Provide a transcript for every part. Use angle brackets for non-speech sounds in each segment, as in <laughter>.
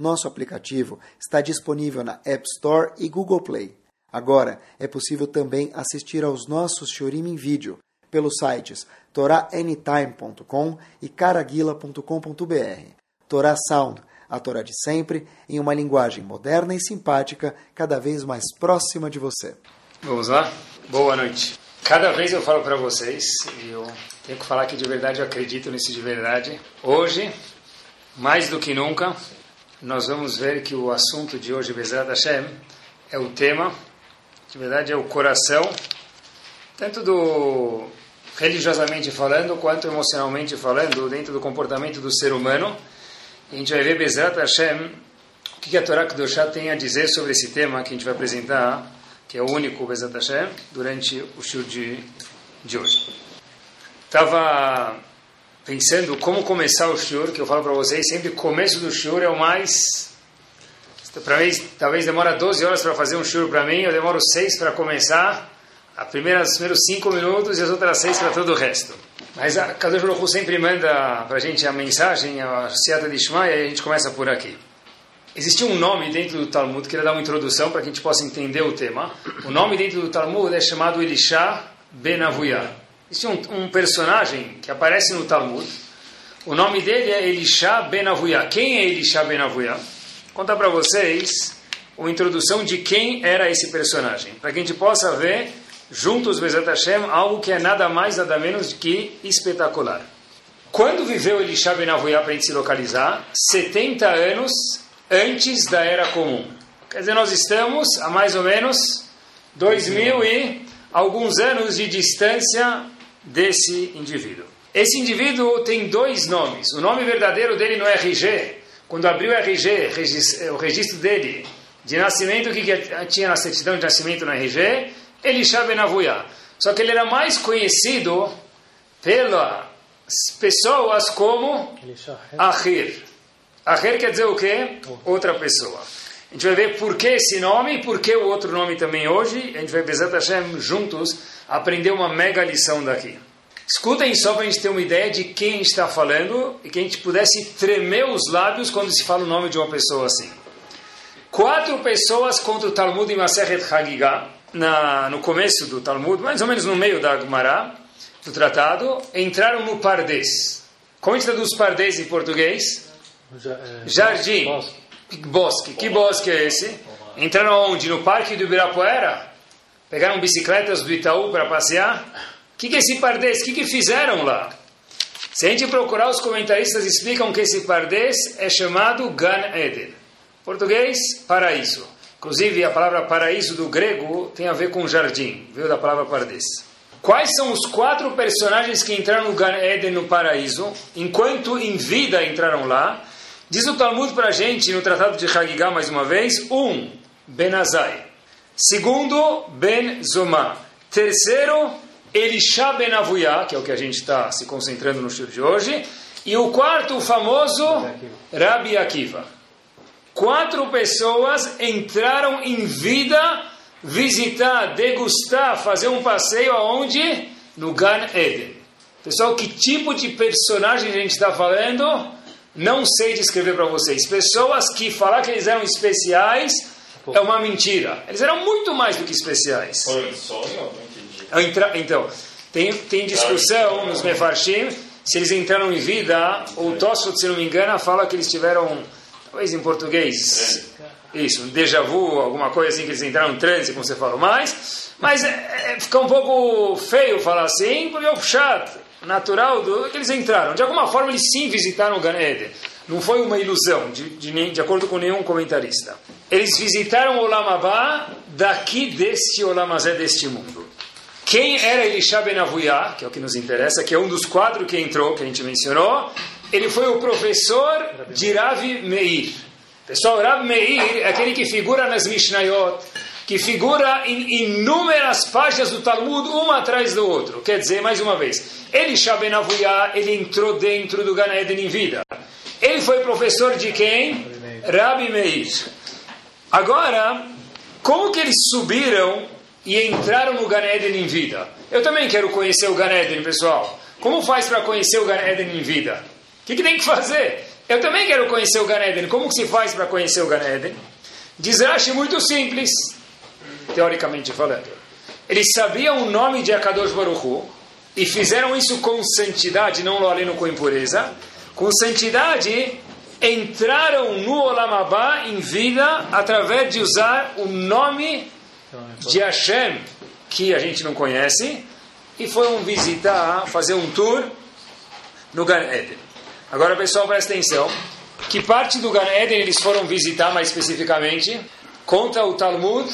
nosso aplicativo está disponível na App Store e Google Play. Agora é possível também assistir aos nossos Shorim em vídeo pelos sites toraanytime.com e caraguila.com.br. Torá Sound a Torá de sempre, em uma linguagem moderna e simpática, cada vez mais próxima de você. Vamos lá? Boa noite. Cada vez eu falo para vocês, e eu tenho que falar que de verdade eu acredito nisso de verdade. Hoje, mais do que nunca, nós vamos ver que o assunto de hoje, Bezerra Hashem, é o tema, de verdade é o coração, tanto do religiosamente falando, quanto emocionalmente falando, dentro do comportamento do ser humano, a gente vai ver Bezrat Hashem o que a Torá Kedoshá tem a dizer sobre esse tema que a gente vai apresentar, que é o único Bezrat Hashem, durante o show de, de hoje. Estava pensando como começar o shiur, que eu falo para vocês, sempre começo do shiur é o mais... Para mim, talvez demora 12 horas para fazer um shiur para mim, eu demoro 6 para começar, a primeira, os primeiros 5 minutos e as outras 6 para todo o resto. Mas a Kadosh Baruch sempre manda para a gente a mensagem, a Seata de Ishma, e a gente começa por aqui. Existe um nome dentro do Talmud, queria dar uma introdução para que a gente possa entender o tema. O nome dentro do Talmud é chamado Elisha Ben Avuyah. Existe um, um, personagem que aparece no Talmud. O nome dele é Elisha Ben Avuyah. Quem é Elisha Ben Avuyah? Vou contar para vocês uma introdução de quem era esse personagem, para que a gente possa ver juntos, Bezat Hashem, algo que é nada mais, nada menos que espetacular. Quando viveu Elisha Ben Avuyah para a gente se localizar? 70 anos antes da Era Comum. Quer dizer, nós estamos a mais ou menos 2000 e alguns anos de distância desse indivíduo. Esse indivíduo tem dois nomes. O nome verdadeiro dele no RG, quando abriu o RG, o registro dele de nascimento, o que tinha na certidão de nascimento no RG? Elisha Ben Avuyah. Só que ele era mais conhecido pelas pessoas como Ahir. Ahir quer dizer o quê? Outra pessoa. A gente vai ver por que esse nome e por que o outro nome também hoje. A gente vai, Bezat Hashem, juntos, aprender uma mega lição daqui. Escutem só para a gente ter uma ideia de quem está falando e que a gente pudesse tremer os lábios quando se fala o nome de uma pessoa assim. Quatro pessoas contra o Talmud em Maseret Hagigah na, no começo do Talmud, mais ou menos no meio da Gemara, do tratado, entraram no Pardês. Como a gente traduz Pardês em português? É, Jardim. Bosque. Que bosque é esse? Entraram onde? No Parque do Ibirapuera? Pegaram bicicletas do Itaú para passear? O que, que é esse Pardês? O que, que fizeram lá? Se a gente procurar, os comentaristas explicam que esse Pardês é chamado Gan Eden. Português, paraíso. Inclusive, a palavra paraíso do grego tem a ver com jardim, veio da palavra pardes. Quais são os quatro personagens que entraram no Gan Eden, no paraíso, enquanto em vida entraram lá? Diz o Talmud para a gente, no Tratado de Hagigah, mais uma vez, um, Benazai. Segundo, Ben Zomá. Terceiro, Elisha Ben Avuyah, que é o que a gente está se concentrando no estudo de hoje. E o quarto, o famoso Rabi Akiva quatro pessoas entraram em vida visitar, degustar, fazer um passeio aonde? No Gan Eden. Pessoal, que tipo de personagem a gente está falando? Não sei descrever para vocês. Pessoas que falar que eles eram especiais é uma mentira. Eles eram muito mais do que especiais. Foi sonho? Então, tem, tem discussão nos Mefarshim se eles entraram em vida, ou Tosfot, se não me engano, fala que eles tiveram talvez em português, isso, um déjà vu, alguma coisa assim que eles entraram em transe, como você falou mais, mas é, é, fica um pouco feio falar assim, porque é o chat natural do que eles entraram. De alguma forma, eles sim visitaram o Gan Eden. Não foi uma ilusão, de, de, de acordo com nenhum comentarista. Eles visitaram o Olamabá daqui deste Olamazé, deste mundo. Quem era Elisha Ben Avuyah, que é o que nos interessa, que é um dos quatro que entrou, que a gente mencionou, ele foi o professor de Rav Meir. Pessoal, Rab Meir é aquele que figura nas Mishnayot, que figura em inúmeras páginas do Talmud, uma atrás do outro. Quer dizer, mais uma vez, ele Shabenavuyah, ele entrou dentro do Gan Eden em vida. Ele foi professor de quem? Rabi Meir. Agora, como que eles subiram e entraram no Gan Eden em vida? Eu também quero conhecer o Gan Eden, pessoal. Como faz para conhecer o Gan Eden em vida? O que, que, tem que fazer? Eu também quero conhecer o Gan Eden. Como que se faz para conhecer o Gan Eden? Diz Rashi muito simples, teoricamente falando. Eles sabiam o nome de Akadosh Baruch Hu, e fizeram isso com santidade, não lo com impureza, com santidade entraram no Olamabá em vida através de usar o nome de Hashem, que a gente não conhece, e foram visitar, fazer um tour no Gan Eden. Agora, pessoal, presta atenção. Que parte do Gan Eden eles foram visitar mais especificamente? Conta o Talmud,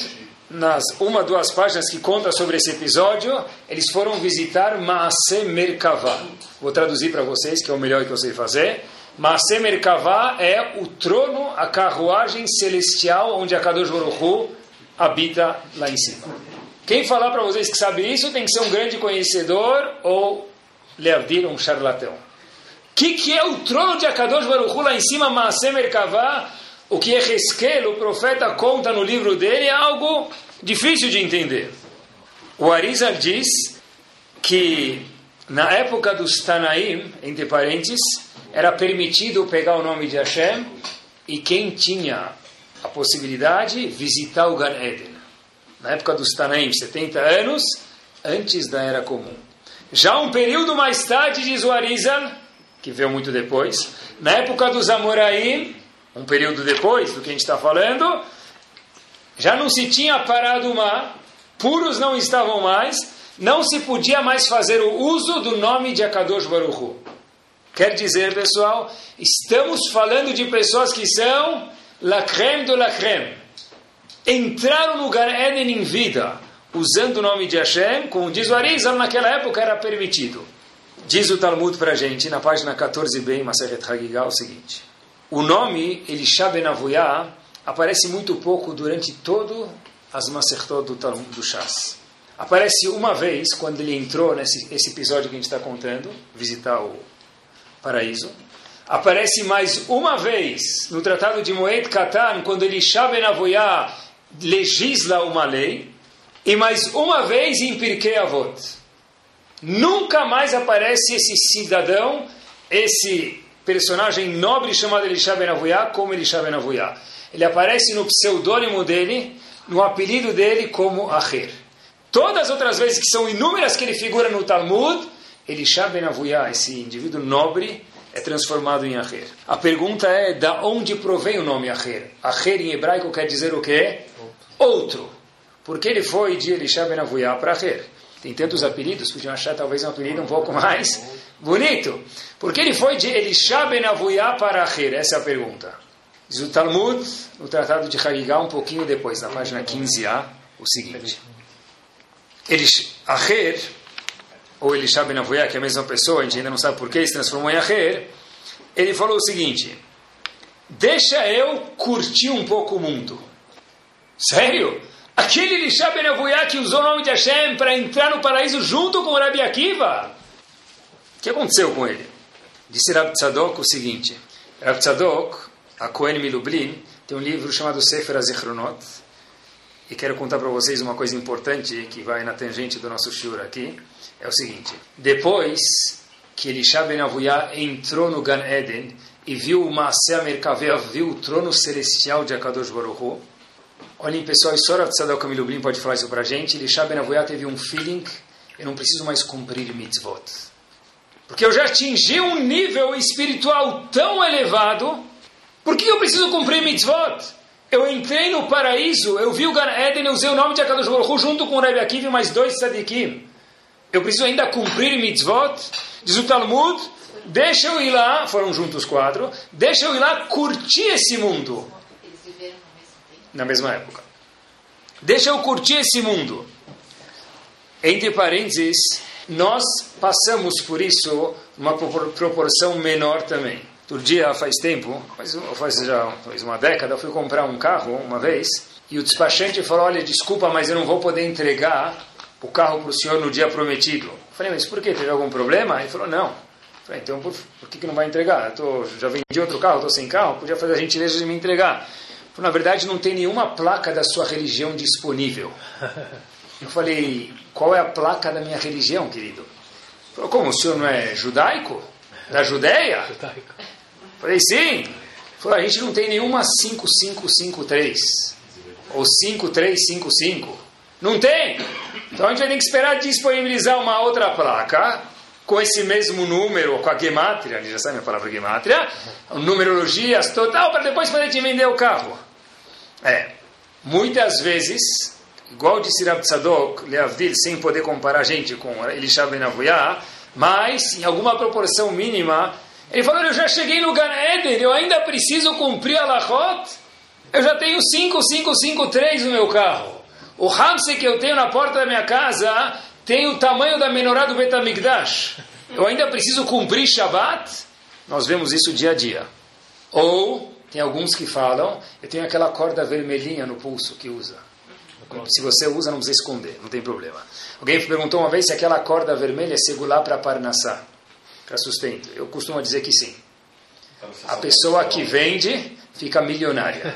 nas uma, duas páginas que conta sobre esse episódio, eles foram visitar Maase Merkavah. Vou traduzir para vocês, que é o melhor que eu sei fazer. Maase Merkavah é o trono, a carruagem celestial onde a Kadosh habita lá em cima. Quem falar para vocês que sabe isso tem que ser um grande conhecedor ou leavdir um charlatão. O que, que é o trono de Akadosh Baruch lá em cima, Maase Merkavah? O que Ezequiel, o profeta, conta no livro dele é algo difícil de entender. O Arizal diz que na época dos Tanaim, entre parênteses, era permitido pegar o nome de Hashem e quem tinha a possibilidade visitar o Gan Eden. Na época dos Tanaim, 70 anos antes da Era Comum. Já um período mais tarde, diz o Arizal, que veio muito depois, na época dos Amoraim, um período depois do que a gente está falando, já não se tinha parado o mar, puros não estavam mais, não se podia mais fazer o uso do nome de Akadosh Baruch Quer dizer, pessoal, estamos falando de pessoas que são la creme de la creme. Entraram no Gar Eden em vida, usando o nome de Hashem, como diz o Arizal, naquela época era permitido. Diz o Talmud para a gente, na página 14b, Maseret Hagigah, o seguinte. O nome Elisha Ben Avuyah aparece muito pouco durante todo as Masertot do, Talmud, do. Aparece uma vez, quando ele entrou nesse esse episódio que a gente está contando, visitar o paraíso. Aparece mais uma vez no Tratado de Moed Katan, quando ele Ben legisla uma lei, e mais uma vez em Pirkei Avot. Nunca mais aparece esse cidadão, esse personagem nobre chamado Elisha Ben como Elisha Ben Ele aparece no pseudônimo dele, no apelido dele como Acher. Todas as outras vezes que são inúmeras que ele figura no Talmud, Elisha Ben Avuyah, esse indivíduo nobre, é transformado em Acher. A pergunta é, da onde provém o nome Acher? Acher em hebraico quer dizer o quê? Outro. Porque ele foi de Elisha Ben Avuyah para Acher. Tem tantos apelidos, podiam achar talvez um apelido um pouco mais bonito. Porque ele foi de Elisha Ben Avuyah para Acher? Essa é a pergunta. Diz o Talmud, no Tratado de Hagigah, um pouquinho depois, na página 15a, o seguinte. Elish, Acher ou Elisha Ben Avoyah, que é a mesma pessoa, a gente ainda não sabe por que se transformou em Aher, ele falou o seguinte: Deixa eu curtir um pouco o mundo. Sério? Aquele Elisha Ben que usou o nome de Hashem para entrar no paraíso junto com Rabi Akiva? O que aconteceu com ele? Disse Rab Tzadok o seguinte: Rab Tzadok, a Cohen Milublin, tem um livro chamado Sefer Azichronot, e quero contar para vocês uma coisa importante que vai na tangente do nosso shur aqui é o seguinte: depois que Elisha Ben entrou no Gan Eden e viu o Maaseh Merkaveh, viu o trono celestial de Akadosh Baruch Hu, olhem pessoal, Sora Tzadok Milublin pode falar isso para a gente, Elisha Ben Avuyah teve um feeling, eu não preciso mais cumprir mitzvot. Porque eu já atingi um nível espiritual tão elevado, por que eu preciso cumprir mitzvot? Eu entrei no paraíso, eu vi o Gan Eden, eu usei o nome de Akadosh Baruch junto com o Rebbe Akiva e mais dois tzadikim. Eu preciso ainda cumprir mitzvot. Diz o Talmud, deixa eu ir lá, foram juntos quatro, deixa eu ir lá curtir esse mundo. Na mesma época. Deixa eu curtir esse mundo. Entre parênteses, nós passamos por isso uma proporção menor também. Outro dia, faz tempo, faz, faz já faz uma década, eu fui comprar um carro uma vez e o despachante falou: Olha, desculpa, mas eu não vou poder entregar o carro para o senhor no dia prometido. Eu falei: Mas por quê? Teve algum problema? Ele falou: Não. Eu falei: Então por, por que, que não vai entregar? Eu tô, já vendi outro carro, estou sem carro, podia fazer a gentileza de me entregar. Na verdade, não tem nenhuma placa da sua religião disponível. Eu falei: Qual é a placa da minha religião, querido? Falou: Como? O senhor não é judaico? Da Judéia? Judaico. Falei, sim. Falou, a gente não tem nenhuma 5553 ou 5355. Não tem. Então a gente vai ter que esperar disponibilizar uma outra placa com esse mesmo número, com a gematria, já sabe a palavra gematria, numerologias total, para depois poder te vender o carro. É, muitas vezes, igual disse Rav Tzadok, Leavdil, sem poder comparar a gente com Elisha Ben Avuyah, mas em alguma proporção mínima, ele falou: Eu já cheguei no Gan eu ainda preciso cumprir a Lachot. Eu já tenho 5553 no meu carro. O Hamse que eu tenho na porta da minha casa tem o tamanho da menorá do Betamigdash. Eu ainda preciso cumprir Shabbat. Nós vemos isso dia a dia. Ou, tem alguns que falam, eu tenho aquela corda vermelhinha no pulso que usa. Se você usa, não precisa esconder, não tem problema. Alguém perguntou uma vez se aquela corda vermelha é segular para Parnassá para sustento? Eu costumo dizer que sim. A pessoa que vende fica milionária.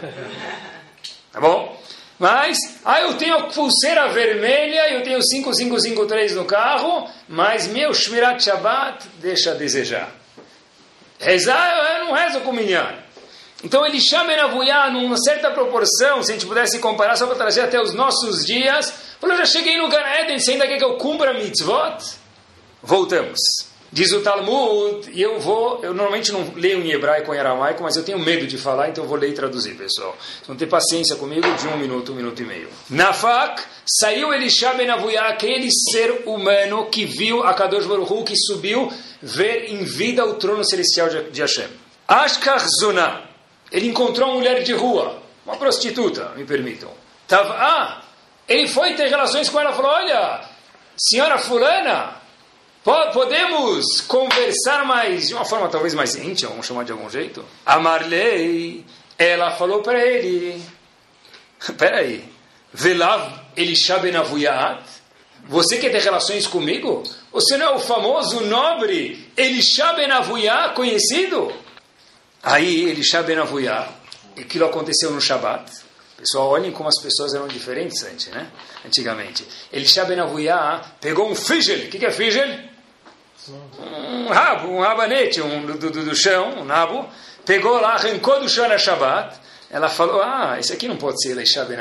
Tá bom? Mas, ah, eu tenho pulseira vermelha, eu tenho 5553 no carro, mas meu Shmirat Shabbat deixa a desejar. Rezar, eu não rezo com minyan. Então ele chama Enavuyá numa certa proporção, se a gente pudesse comparar só para trazer até os nossos dias, falou, já cheguei no Gan Eden, você ainda quer que eu cumpra mitzvot? Voltamos. Diz o Talmud, e eu vou, eu normalmente não leio em hebraico ou em aramaico, mas eu tenho medo de falar, então eu vou ler e traduzir, pessoal. Vão ter paciência comigo de um minuto, um minuto e meio. Nafak, saiu Elisha ben aquele ser humano que viu a Kadosh Baruch que subiu ver em vida o trono celestial de Hashem. Ashkar Zuna, ele encontrou uma mulher de rua, uma prostituta, me permitam. Tava, ah, ele foi ter relações com ela e falou, olha, senhora fulana, Podemos conversar mais, de uma forma talvez mais íntima, vamos chamar de algum jeito? A Marley, ela falou para ele: <laughs> Peraí, Velav Elisha Ben Avuyat, você quer ter relações comigo? Você não é o famoso nobre Elisha Ben Avuyat conhecido? Aí Elisha Ben Avuyat, aquilo aconteceu no Shabat. Pessoal, olhem como as pessoas eram diferentes antes, né? Antigamente. Elisha Ben pegou um figel. O que, que é figel? um rabo, um rabanete um, do, do, do chão, um nabo, pegou lá, arrancou do chão na Shabbat. Ela falou: Ah, esse aqui não pode ser Elisha Ben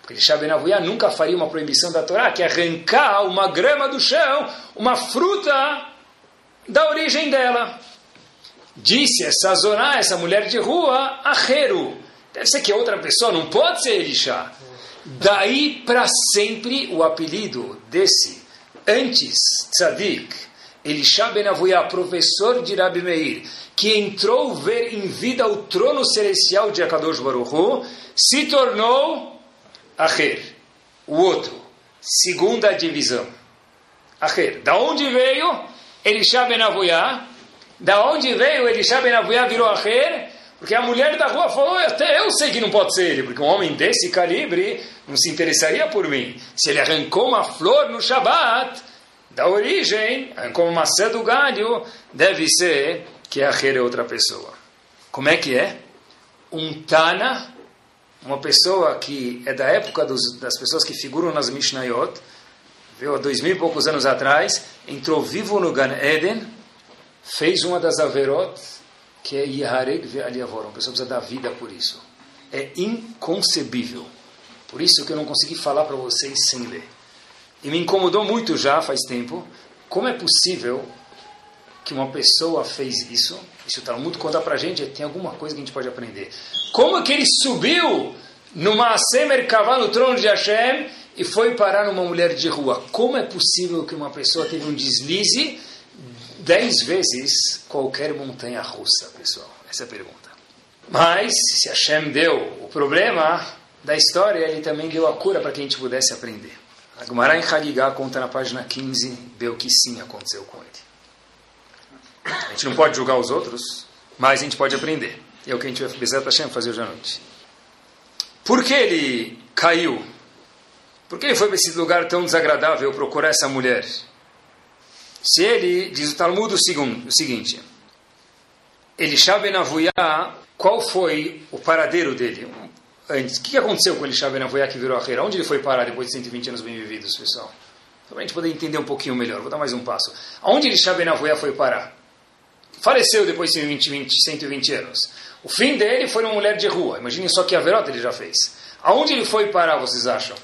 porque Elisha Ben nunca faria uma proibição da Torá, que é arrancar uma grama do chão, uma fruta da origem dela. Disse essa zona, essa mulher de rua, Acheru. Deve ser que outra pessoa, não pode ser Elisha. Daí para sempre o apelido desse antes tzadik, Elisha Ben Avuyah, professor de Rabi Meir, que entrou ver em vida o trono celestial de Akadosh Baruch se tornou Acher, o outro, segunda divisão. Acher, da onde veio Elisha Ben Avuyah? Da onde veio Elisha Ben Avuyah virou Acher? Porque a mulher da rua falou, até eu sei que não pode ser ele, porque um homem desse calibre não se interessaria por mim. Se ele arrancou uma flor no Shabat, da origem, como maçã do galho, deve ser que a é outra pessoa. Como é que é? Um Tana, uma pessoa que é da época dos, das pessoas que figuram nas Mishnayot, viu, há dois mil e poucos anos atrás, entrou vivo no Gan Eden, fez uma das Averot, que é Yehareg Aliavor, uma pessoa precisa dar vida por isso. É inconcebível. Por isso que eu não consegui falar para vocês sem ler. E me incomodou muito já faz tempo. Como é possível que uma pessoa fez isso? Isso o Talmud conta pra gente, tem alguma coisa que a gente pode aprender. Como é que ele subiu numa Semer no trono de Hashem e foi parar numa mulher de rua? Como é possível que uma pessoa teve um deslize dez vezes qualquer montanha russa, pessoal? Essa é a pergunta. Mas, se Hashem deu o problema da história, ele também deu a cura para que a gente pudesse aprender. A Gemara em conta na página 15 vê o que sim aconteceu com ele. A gente não pode julgar os outros, Mas a gente pode aprender. E é o que a gente vai fazer hoje à noite. Por que ele caiu? Por que ele foi para esse lugar tão desagradável procurar essa mulher? Se ele, diz o Talmud o, seguinte, Elisha Ben Avuyá, qual foi o paradeiro dele? Antes, o que aconteceu com Elisha Ben Avuyá que virou a Onde ele foi parar depois de 120 anos bem vividos, pessoal? Para a gente poder entender um pouquinho melhor, vou dar mais um passo. Aonde Elisha Ben Avuyá foi parar? Faleceu depois de 120, 20, 120 anos. O fim dele foi uma mulher de rua. Imaginem só que a verota ele já fez. Aonde ele foi parar, vocês acham?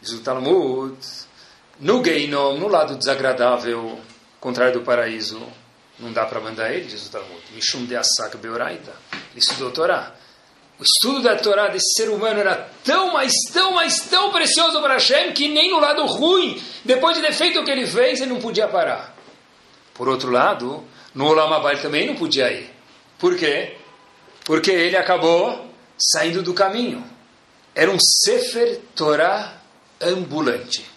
Diz o Talmud, no Geinom, no lado desagradável, contrário do paraíso, não dá para mandar ele, diz o Talmud. Mishum de Asak Beoraita. Ele estudou Torá. O estudo da Torá desse ser humano era tão, mas tão, mas tão precioso para Hashem que nem no lado ruim, depois de defeito que ele fez, ele não podia parar. Por outro lado, no Olam também não podia ir. Por quê? Porque ele acabou saindo do caminho. Era um Sefer Torá ambulante.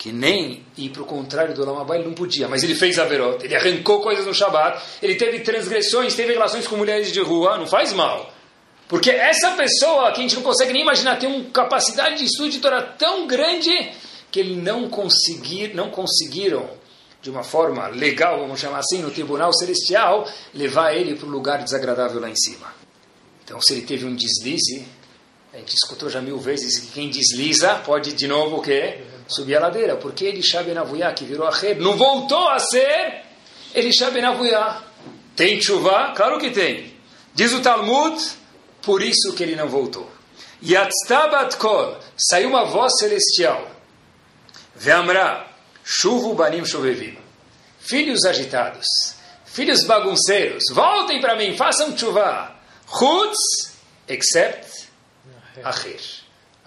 Que nem ir para o contrário do Olam ele não podia. Mas ele fez a verota, ele arrancou coisas no Shabat, ele teve transgressões, teve relações com mulheres de rua, não faz mal. Porque essa pessoa que a gente não consegue nem imaginar tem uma capacidade de estudo de tão grande que ele não conseguir, não conseguiram de uma forma legal, vamos chamar assim, no tribunal celestial, levar ele para um lugar desagradável lá em cima. Então, se ele teve um deslize, a gente escutou já mil vezes que quem desliza pode de novo o quê? Subir a ladeira. Porque Elisha Ben Avuyá, que virou a Rer, não voltou a ser Elisha Ben Avuyá. Tem chuva? Claro que tem. Diz o Talmud, por isso que ele não voltou. Yatztabat kol, saiu uma voz celestial. Veamra, Chuvo banim chovevim. Filhos agitados, filhos bagunceiros, voltem para mim, façam chuva. Chutz, except Acher.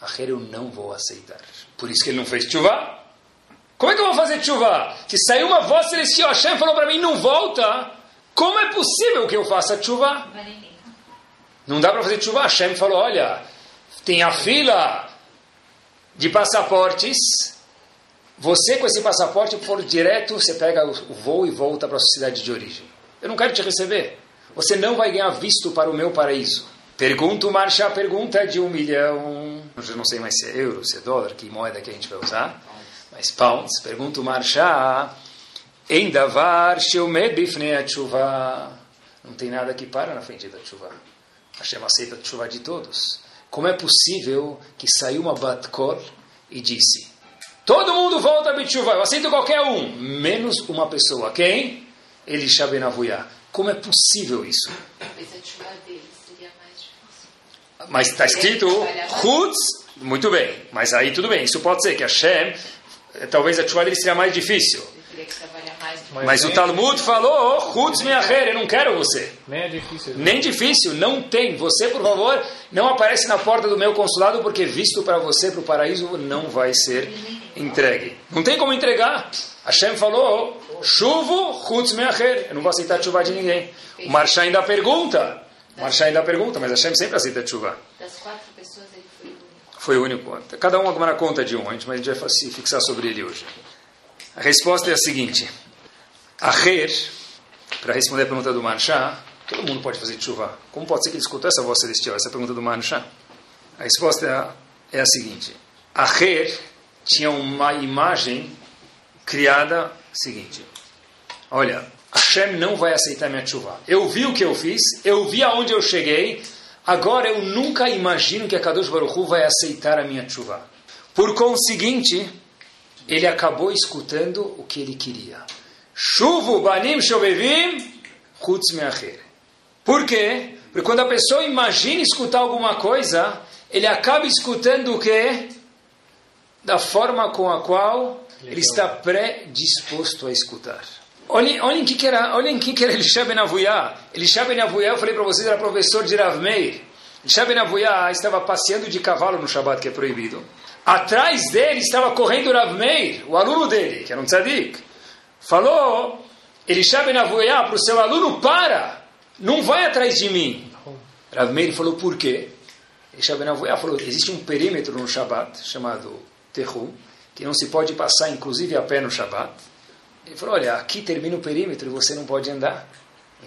Acher eu não vou aceitar. Por isso que ele não fez chuva. Como é que eu vou fazer chuva? Que saiu uma voz celestial, Hashem falou para mim, não volta. Como é possível que eu faça chuva? Não dá para fazer chuva. Hashem falou, olha, tem a fila de passaportes você, com esse passaporte, for direto, você pega o voo e volta para a sua cidade de origem. Eu não quero te receber. Você não vai ganhar visto para o meu paraíso. Pergunto, marcha, pergunta de um milhão. Eu não sei mais se é euro, se é dólar, que moeda que a gente vai usar. Mas pounds. Pergunto, marcha. Em davar, a chuva. Não tem nada que para na frente da chuva. Hashem aceita a chuva de todos. Como é possível que saiu uma batkor e disse Todo mundo volta a Bitshuva. Eu aceito qualquer um, menos uma pessoa. Quem? Elisha Benavuyá. Como é possível isso? Mas está escrito Hutz, muito bem. Mas aí tudo bem. Isso pode ser que Hashem, talvez a chuva dele seria mais difícil. Mas o Talmud falou, Hutz Meacher, eu não quero você. Nem é difícil. Nem difícil, não tem. Você, por favor, não aparece na porta do meu consulado, porque visto para você, para o paraíso, não vai ser entregue. Não tem como entregar. Hashem falou, chuvo, Hutz Meacher, eu não vou aceitar chuva de ninguém. O Marchá ainda pergunta, o ainda pergunta, mas Hashem sempre aceita chuva. Das quatro pessoas, ele foi o único. Foi o único. Cada um agora conta de um, mas a gente vai se fixar sobre ele hoje. A resposta é a seguinte. Aher, para responder a pergunta do Manchá, todo mundo pode fazer chuva. Como pode ser que ele escutou essa voz celestial, essa pergunta do Manchá? A resposta é a seguinte. Aher tinha uma imagem criada seguinte. Olha, Hashem não vai aceitar minha chuva. Eu vi o que eu fiz, eu vi aonde eu cheguei, agora eu nunca imagino que a Kadosh Baruch Hu vai aceitar a minha chuva. Por conseguinte, ele acabou escutando o que ele queria. Chuvo banim shovevim chutz meacher. Por quê? Porque quando a pessoa imagina escutar alguma coisa, ele acaba escutando o quê? Da forma com a qual ele está predisposto a escutar. Olhem, olhem que era, olhem que que era Elisha Ben Avuyá. Elisha Ben Avuyá, eu falei para vocês, era professor de Rav Meir. Elisha Ben Avuyá estava passeando de cavalo no Shabat, que é proibido. Atrás dele estava correndo Rav Meir, o aluno dele, que era um tzadik. Falou, Elisha Ben Avuyá para o seu aluno, para, não vai atrás de mim. Rav Meir falou, por quê? Elisha Ben Avuyá falou, existe um perímetro no Shabat, chamado Tehu, que não se pode passar, inclusive a pé no Shabat. Ele falou, olha, aqui termina o perímetro e você não pode andar.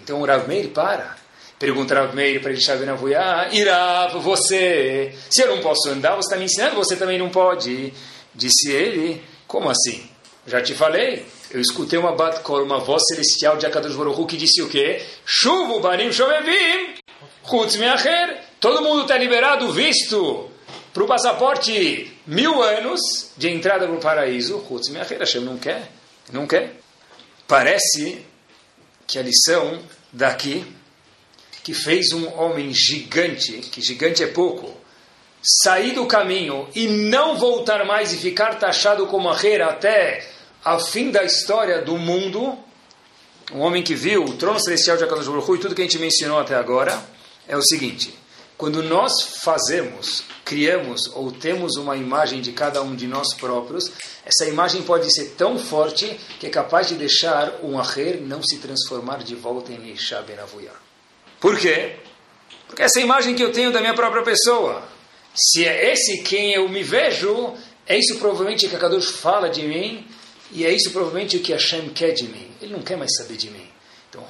Então o Rav Meir para. Pergunta Rav Meir para ele Shabenavuyá, Irav, você, se eu não posso andar, você está me ensinando, você também não pode. Disse ele, como assim? Já te falei, eu escutei uma batkor, uma voz celestial de Akadosh Baruch que disse o quê? Chuvo banim shovevim, chutz meacher. Todo mundo está liberado, visto para o passaporte mil anos de entrada para o paraíso. Chutz meacher, Hashem não quer, não quer. Parece que a lição daqui, que fez um homem gigante, que gigante é pouco, sair do caminho e não voltar mais e ficar taxado como arreira até ao fim da história do mundo, um homem que viu o trono celestial de Akadosh Baruch e tudo que a gente mencionou até agora, é o seguinte, quando nós fazemos, criamos ou temos uma imagem de cada um de nós próprios, essa imagem pode ser tão forte que é capaz de deixar um aher não se transformar de volta em Isha Ben Por quê? Porque essa imagem que eu tenho da minha própria pessoa, se é esse quem eu me vejo, é isso provavelmente que a Kadosh fala de mim, e é isso provavelmente o que Hashem quer de mim. Ele não quer mais saber de mim. Então,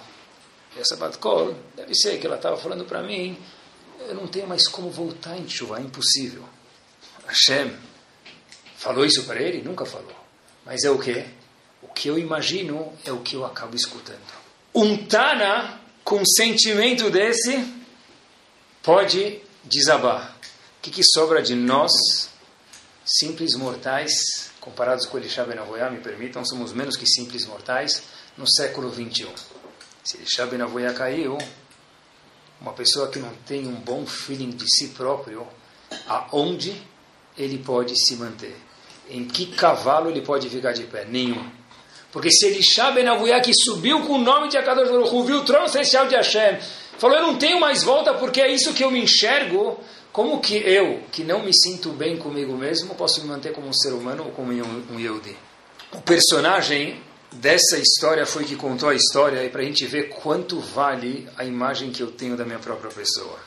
essa Batkol, deve ser que ela estava falando para mim, eu não tenho mais como voltar em chuva, é impossível. Hashem falou isso para ele? Nunca falou. Mas é o que? O que eu imagino é o que eu acabo escutando. Um Tana com sentimento desse pode desabar. O que, que sobra de nós, simples mortais, comparados com Elisha Ben Avoyah, me permitam, somos menos que simples mortais no século 21. Se Elisha Ben Avoyah caiu, uma pessoa que não tem um bom feeling de si próprio, aonde ele pode se manter? Em que cavalo ele pode ficar de pé? Nenhum. Porque se Elisha Ben Avoyah, que subiu com o nome de Akadosh Baruch viu o trono celestial de Hashem, falou, eu não tenho mais volta porque é isso que eu me enxergo, como que eu, que não me sinto bem comigo mesmo, posso me manter como um ser humano ou como um Yehudi? O personagem dessa história foi que contou a história e para a gente ver quanto vale a imagem que eu tenho da minha própria pessoa.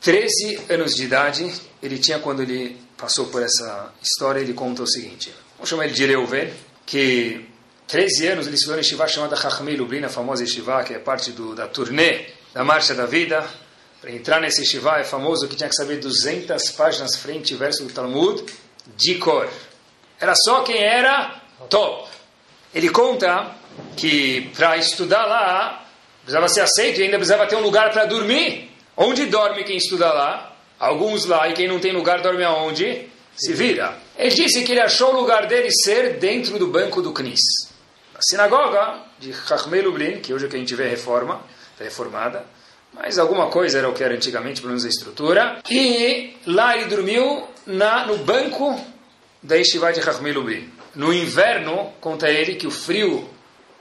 13 anos de idade, ele tinha quando ele passou por essa história, ele conta o seguinte. Vamos chamar ele de Reuven, que 13 anos ele estudou em Shiva chamada Chachmei Lublin, a famosa Shiva, que é parte do, da turnê da Marcha da Vida, para entrar nesse Shiva é famoso que tinha que saber 200 páginas frente e verso do Talmud de cor. Era só quem era top. Ele conta que para estudar lá precisava ser aceito e ainda precisava ter um lugar para dormir. Onde dorme quem estuda lá? Alguns lá, e quem não tem lugar dorme aonde? Se vira. Ele disse que ele achou o lugar dele ser dentro do banco do Knis. A sinagoga de Chachmei Lublin, que hoje é que a gente vê reforma, reformada, mas alguma coisa era o que era antigamente, pelo menos a estrutura. E lá ele dormiu na, no banco da Yeshiva de Chachmei Lublin. No inverno, conta ele que o frio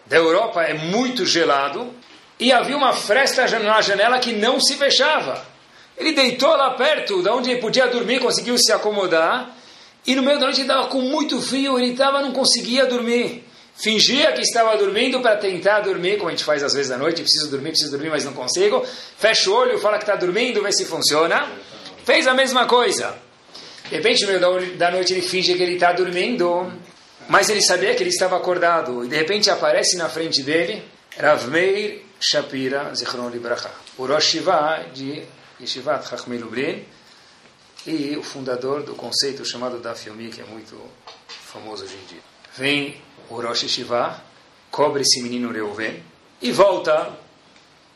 da Europa é muito gelado e havia uma fresta na janela que não se fechava. Ele deitou lá perto, da onde ele podia dormir, conseguiu se acomodar. E no meio da noite estava com muito frio, ele estava não conseguia dormir fingia que estava dormindo para tentar dormir, como a gente faz às vezes à noite, preciso dormir, preciso dormir, mas não consigo. Fecha o olho, fala que está dormindo, vê se funciona. Fez a mesma coisa. De repente, no meio da noite, ele finge que ele está dormindo, mas ele sabia que ele estava acordado. E de repente aparece na frente dele Rav Meir Shapira Zichron Libracha, o Rosh Shiva de Yeshivat Chachmei Lublin e o fundador do conceito chamado Daf Yomi, que é muito famoso hoje em dia. Vem o Rosh Shiva, cobre esse menino Reuven e volta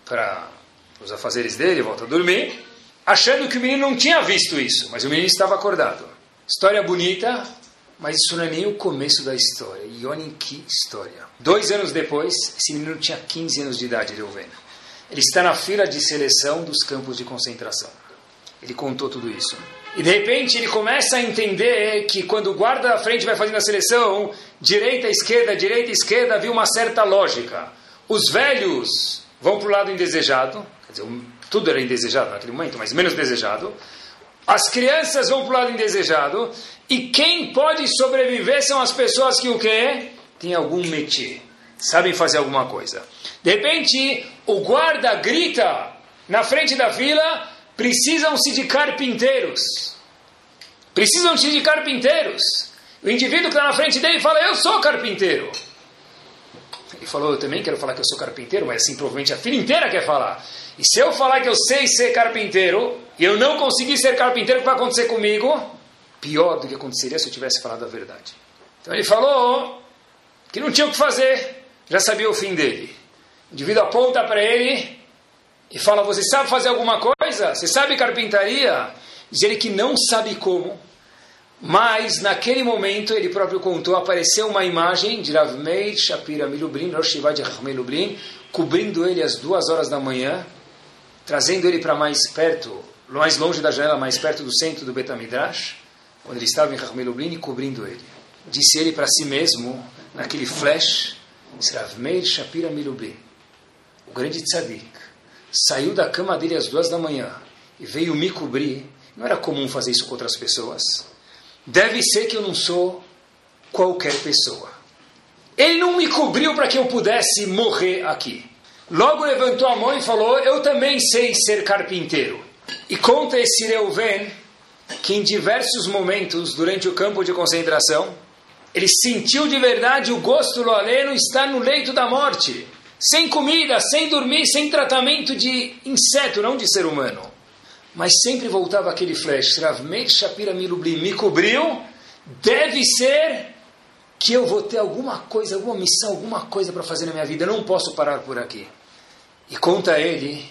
para os afazeres dele, volta a dormir, achando que o menino não tinha visto isso, mas o menino estava acordado. História bonita, mas isso não é nem o começo da história. E olhem que história. Dois anos depois, esse menino tinha 15 anos de idade, Reuven. Ele está na fila de seleção dos campos de concentração. Ele contou tudo isso. E de repente ele começa a entender que quando o guarda da frente vai fazendo a seleção, direita, esquerda, direita, esquerda, havia uma certa lógica. Os velhos vão para o lado indesejado, quer dizer, tudo era indesejado naquele momento, mas menos desejado. As crianças vão para o lado indesejado. E quem pode sobreviver são as pessoas que o quê? Tem algum métier, sabem fazer alguma coisa. De repente, o guarda grita na frente da fila precisam-se de carpinteiros. Precisam-se de carpinteiros. O indivíduo que está na frente dele fala: Eu sou carpinteiro. Ele falou, eu também quero falar que eu sou carpinteiro, mas assim provavelmente a filha inteira quer falar. E se eu falar que eu sei ser carpinteiro, e eu não conseguir ser carpinteiro, o que vai acontecer comigo? Pior do que aconteceria se eu tivesse falado a verdade. Então ele falou que não tinha o que fazer, já sabia o fim dele. O indivíduo aponta para ele e fala: Você sabe fazer alguma coisa? Você sabe carpintaria? Diz ele que não sabe como, mas naquele momento ele próprio contou: apareceu uma imagem de Rav Meir Shapira Milubrin, Rosh Shivad Milubrin, cobrindo ele às duas horas da manhã, trazendo ele para mais perto, mais longe da janela, mais perto do centro do Betamidrash, quando ele estava em Milubrin e cobrindo ele. Disse ele para si mesmo, naquele flash, Rav Meir Shapira Milubrin, o grande tzadik, saiu da cama dele às duas da manhã e veio me cobrir, não era comum fazer isso com outras pessoas. Deve ser que eu não sou qualquer pessoa. Ele não me cobriu para que eu pudesse morrer aqui. Logo levantou a mão e falou: Eu também sei ser carpinteiro. E conta esse Reuven que em diversos momentos durante o campo de concentração, ele sentiu de verdade o gosto do aleno estar no leito da morte sem comida, sem dormir, sem tratamento de inseto, não de ser humano. Mas sempre voltava aquele flash, Rav Shapira Milublim me cobriu, deve ser que eu vou ter alguma coisa, alguma missão, alguma coisa para fazer na minha vida, eu não posso parar por aqui. E conta ele,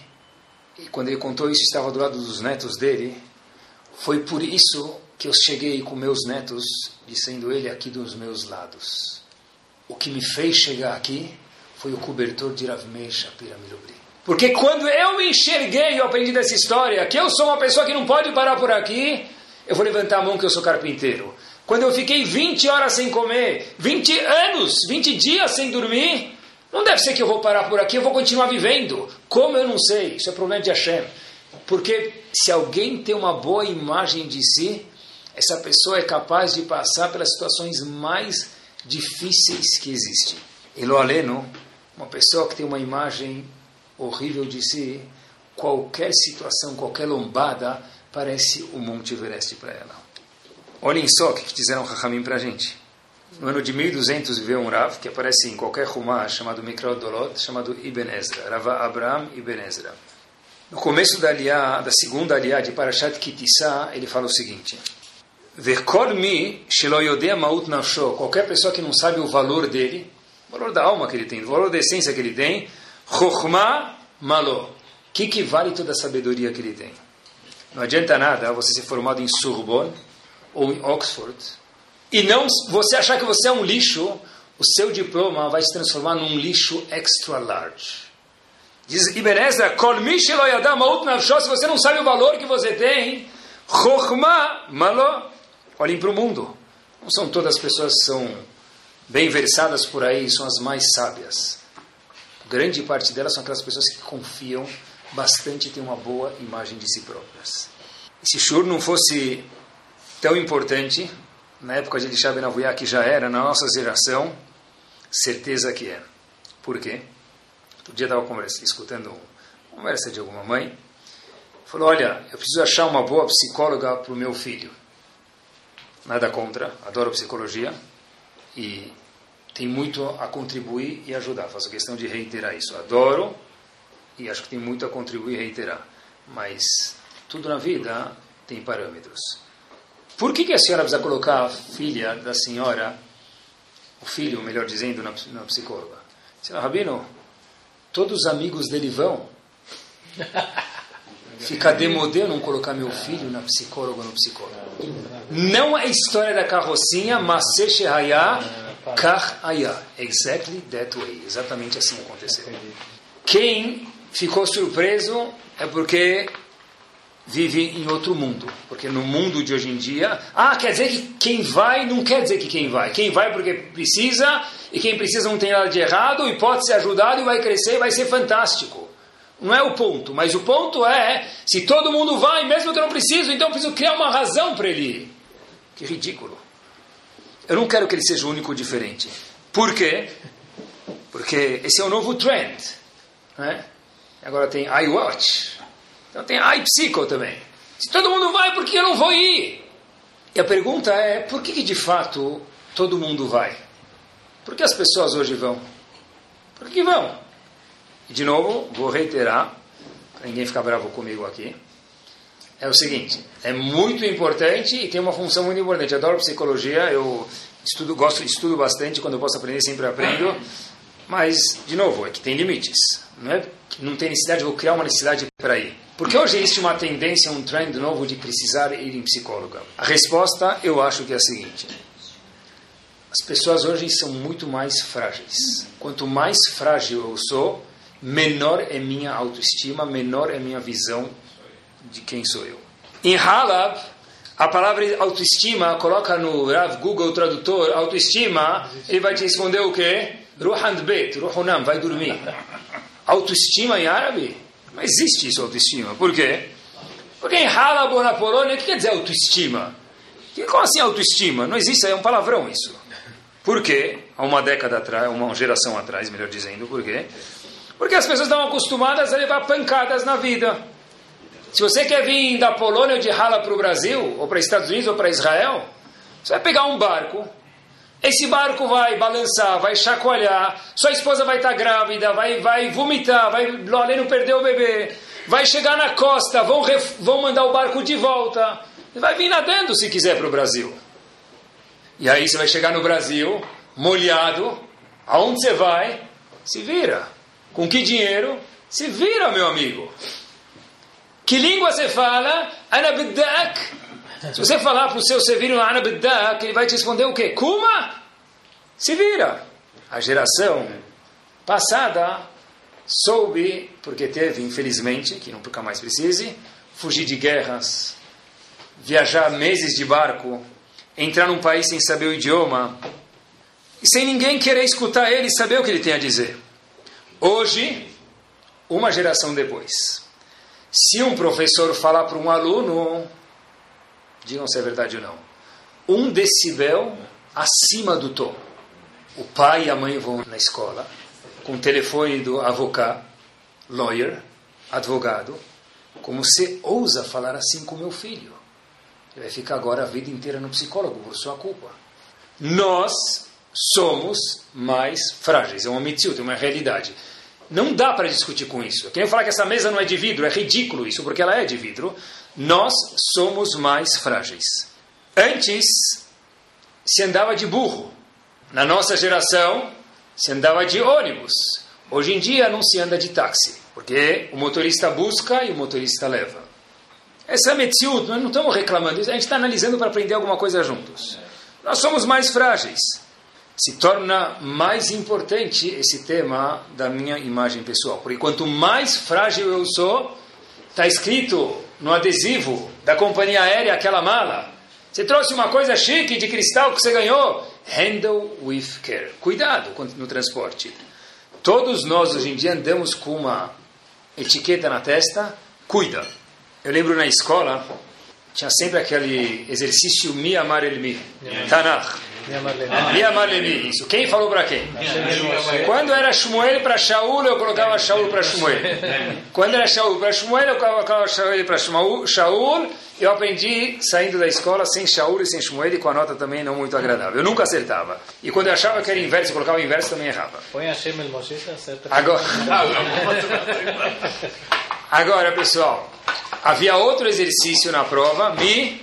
e quando ele contou isso, estava do lado dos netos dele, foi por isso que eu cheguei com meus netos, dizendo ele aqui dos meus lados. O que me fez chegar aqui foi o cobertor de Rav Shapira Milubri. Porque quando eu me enxerguei, eu aprendi dessa história, que eu sou uma pessoa que não pode parar por aqui, eu vou levantar a mão que eu sou carpinteiro. Quando eu fiquei 20 horas sem comer, 20 anos, 20 dias sem dormir, não deve ser que eu vou parar por aqui, eu vou continuar vivendo. Como eu não sei? Isso é problema de Hashem. Porque se alguém tem uma boa imagem de si, essa pessoa é capaz de passar pelas situações mais difíceis que existem. E lo aleno, uma pessoa que tem uma imagem horrível de si, qualquer situação, qualquer lombada, parece o Monte Everest para ela. Olhem só o que disseram Rahamim para a gente. No ano de 1200 viveu um Rav, que aparece em qualquer Rumah, chamado Mikraot Dolot, chamado Ibn Ezra, Rav Abraham Ibn Ezra. No começo da, aliá, da segunda aliá de Parashat Kitissa, ele fala o seguinte: qualquer pessoa que não sabe o valor dele, o valor da alma que ele tem, o valor da essência que ele tem. Chokhmah malo. Que vale toda a sabedoria que ele tem? Não adianta nada você ser formado em Sorbonne ou em Oxford e não você achar que você é um lixo, o seu diploma vai se transformar num lixo extra large. Diz Ibn Ezra, se você não sabe o valor que você tem, Chokhmah malo. Olhem para o mundo. Não são todas as pessoas que são bem versadas por aí são as mais sábias. Grande parte delas são aquelas pessoas que confiam bastante e têm uma boa imagem de si próprias. Se Shur não fosse tão importante, na época de Elisha Ben que já era, na nossa geração, certeza que é. Por quê? Outro dia estava escutando uma conversa de alguma mãe, falou, olha, eu preciso achar uma boa psicóloga para o meu filho. Nada contra, adoro psicologia, e tem muito a contribuir e ajudar. Faço questão de reiterar isso. Adoro e acho que tem muito a contribuir e reiterar. Mas tudo na vida tem parâmetros. Por que, que a senhora precisa colocar a filha da senhora, o filho, melhor dizendo, na, na psicóloga? Senhora Rabino, todos os amigos dele vão. <laughs> Fica demodê não colocar meu filho na psicóloga ou no psicólogo. Não é história da carrocinha, mas Shehaya Kar Aya. Exactly that way. Exatamente assim aconteceu. Quem ficou surpreso é porque vive em outro mundo. Porque no mundo de hoje em dia, ah, quer dizer que quem vai não quer dizer que quem vai. Quem vai porque precisa, e quem precisa não tem nada de errado, e pode ser ajudado, e vai crescer, vai ser fantástico. Não é o ponto, mas o ponto é, se todo mundo vai, mesmo que eu não preciso, então eu preciso criar uma razão para ele ir. Que ridículo. Eu não quero que ele seja único diferente. Por quê? Porque esse é o novo trend. Né? Agora tem iWatch. Então tem iPsycho também. Se todo mundo vai, por que eu não vou ir? E a pergunta é, por que, que de fato todo mundo vai? Por que as pessoas hoje vão? Por que vão? E de novo, vou reiterar, para ninguém ficar bravo comigo aqui. É o seguinte, é muito importante e tem uma função muito importante. Eu adoro psicologia, eu estudo, gosto, estudo bastante, quando eu posso aprender sempre aprendo. Mas, de novo, é que tem limites. Não, é, não tem necessidade, vou criar uma necessidade para ir. Porque hoje existe uma tendência, um trend novo de precisar ir em psicóloga. A resposta, eu acho que é a seguinte. As pessoas hoje são muito mais frágeis. Quanto mais frágil eu sou, menor é minha autoestima, menor é minha visão de quem sou eu. Em Halab, a palavra autoestima, coloca no Rav Google Tradutor, autoestima, ele vai te responder o quê? Ruhand Bet, Ruhunam, vai dormir. Autoestima em árabe? Não existe isso, autoestima. Por quê? Porque em Halab ou na Polônia, o que quer dizer autoestima? Como assim autoestima? Não existe, é um palavrão isso. Por quê? Há uma década atrás, uma geração atrás, melhor dizendo, por quê? Porque as pessoas estão acostumadas a levar pancadas na vida. Se você quer vir da Polônia de Hala para o Brasil, ou para os Estados Unidos ou para Israel, você vai pegar um barco, esse barco vai balançar, vai chacoalhar, sua esposa vai estar grávida, vai, vai vomitar, vai não perder o bebê, vai chegar na costa, vão, ref, vão mandar o barco de volta, vai vir nadando se quiser para o Brasil. E aí você vai chegar no Brasil, molhado, aonde você vai? Se vira. Com que dinheiro? Se vira, meu amigo. Que língua você fala? Anabiddak. Se você falar para o seu serviço Anabiddak, ele vai te responder o quê? Kuma? Se vira. A geração passada soube, porque teve, infelizmente, que nunca mais precise, fugir de guerras, viajar meses de barco, entrar num país sem saber o idioma, e sem ninguém querer escutar ele e saber o que ele tem a dizer. Hoje, uma geração depois, se um professor falar para um aluno, digam se é verdade ou não, um decibel acima do tom, o pai e a mãe vão na escola com o telefone do avocado, lawyer, advogado, como você ousa falar assim com meu filho? Ele vai ficar agora a vida inteira no psicólogo por sua culpa. Nós somos mais frágeis, é uma mitzvah, é uma realidade. Não dá para discutir com isso. Quem falar que essa mesa não é de vidro, é ridículo isso, porque ela é de vidro. Nós somos mais frágeis. Antes, se andava de burro. Na nossa geração, se andava de ônibus. Hoje em dia, não se anda de táxi, porque o motorista busca e o motorista leva. Essa é nós não estamos reclamando isso, a gente está analisando para aprender alguma coisa juntos. Nós somos mais frágeis se torna mais importante esse tema da minha imagem pessoal. Porque quanto mais frágil eu sou, está escrito no adesivo da companhia aérea aquela mala. Você trouxe uma coisa chique de cristal que você ganhou? Handle with care. Cuidado no transporte. Todos nós hoje em dia andamos com uma etiqueta na testa. Cuida. Eu lembro na escola, tinha sempre aquele exercício Mi Amar El Mi. Tanakh. Lia Marleni, isso. Quem falou para quem? Quando era Shmuel para Shaul, eu colocava Shaul para Shmuel. Quando era Shaul para Shmuel, eu colocava Shaul para Shaul. Eu aprendi saindo da escola sem Shaul e sem Shmuel e com a nota também não muito agradável. Eu nunca acertava. E quando eu achava que era inverso, eu colocava inverso, também errava. Põe a Shemel Moshe, acerta. Agora, <laughs> agora, pessoal, havia outro exercício na prova, Mi,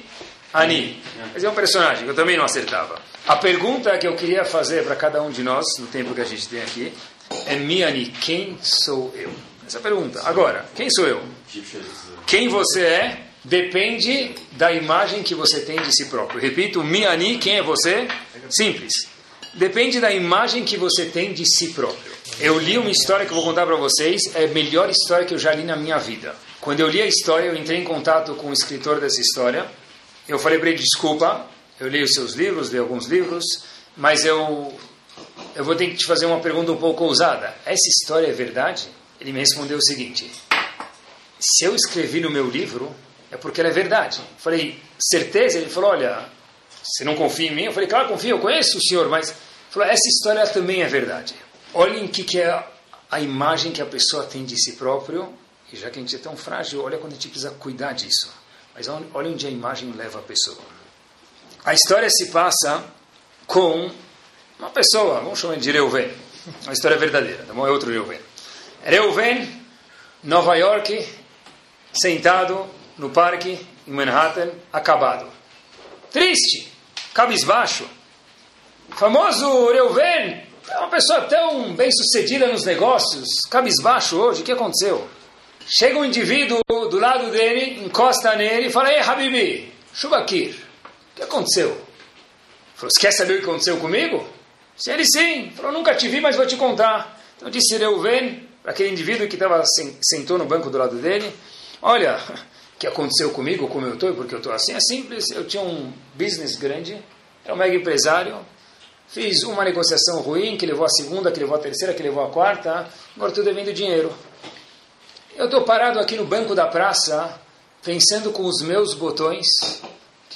Ani. Mas é um personagem que eu também não acertava. A pergunta que eu queria fazer para cada um de nós, no tempo que a gente tem aqui, é Miani, quem sou eu? Essa pergunta. Agora, quem sou eu? Quem você é depende da imagem que você tem de si próprio. Repito, Miani, quem é você? Simples. Depende da imagem que você tem de si próprio. Eu li uma história que eu vou contar para vocês, é a melhor história que eu já li na minha vida. Quando eu li a história, eu entrei em contato com o escritor dessa história. Eu falei para ele, desculpa, eu li os seus livros, li alguns livros, mas eu, eu vou ter que te fazer uma pergunta um pouco ousada. Essa história é verdade? Ele me respondeu o seguinte: se eu escrevi no meu livro, é porque ela é verdade. Eu falei, certeza? Ele falou, olha, você não confia em mim? Eu falei, claro, confio, eu conheço o senhor, mas... Ele falou, essa história também é verdade. Olhem o que, que é a imagem que a pessoa tem de si próprio, e já que a gente é tão frágil, olha quando a gente precisa cuidar disso. Mas olha onde a imagem leva a pessoa. A história se passa com uma pessoa, vamos chamar de Reuven. Uma história verdadeira, tá bom? É outro Reuven. Reuven, Nova York, sentado no parque em Manhattan, acabado. Triste, cabisbaixo. Famoso Reuven, é uma pessoa tão bem sucedida nos negócios, cabisbaixo hoje, o que aconteceu? Chega um indivíduo do lado dele, encosta nele e fala: Ei, Habibi, Shubakir, o que aconteceu? Falou: Você quer saber o que aconteceu comigo? Se ele sim, falou: Nunca te vi, mas vou te contar. Então disse Reuven, aquele indivíduo que estava sentou no banco do lado dele: Olha, o que aconteceu comigo, como eu estou e porque eu estou assim, é simples. Eu tinha um business grande, era um mega empresário, fiz uma negociação ruim, que levou a segunda, que levou a terceira, que levou a quarta, agora estou devendo dinheiro. Eu estou parado aqui no banco da praça, pensando com os meus botões,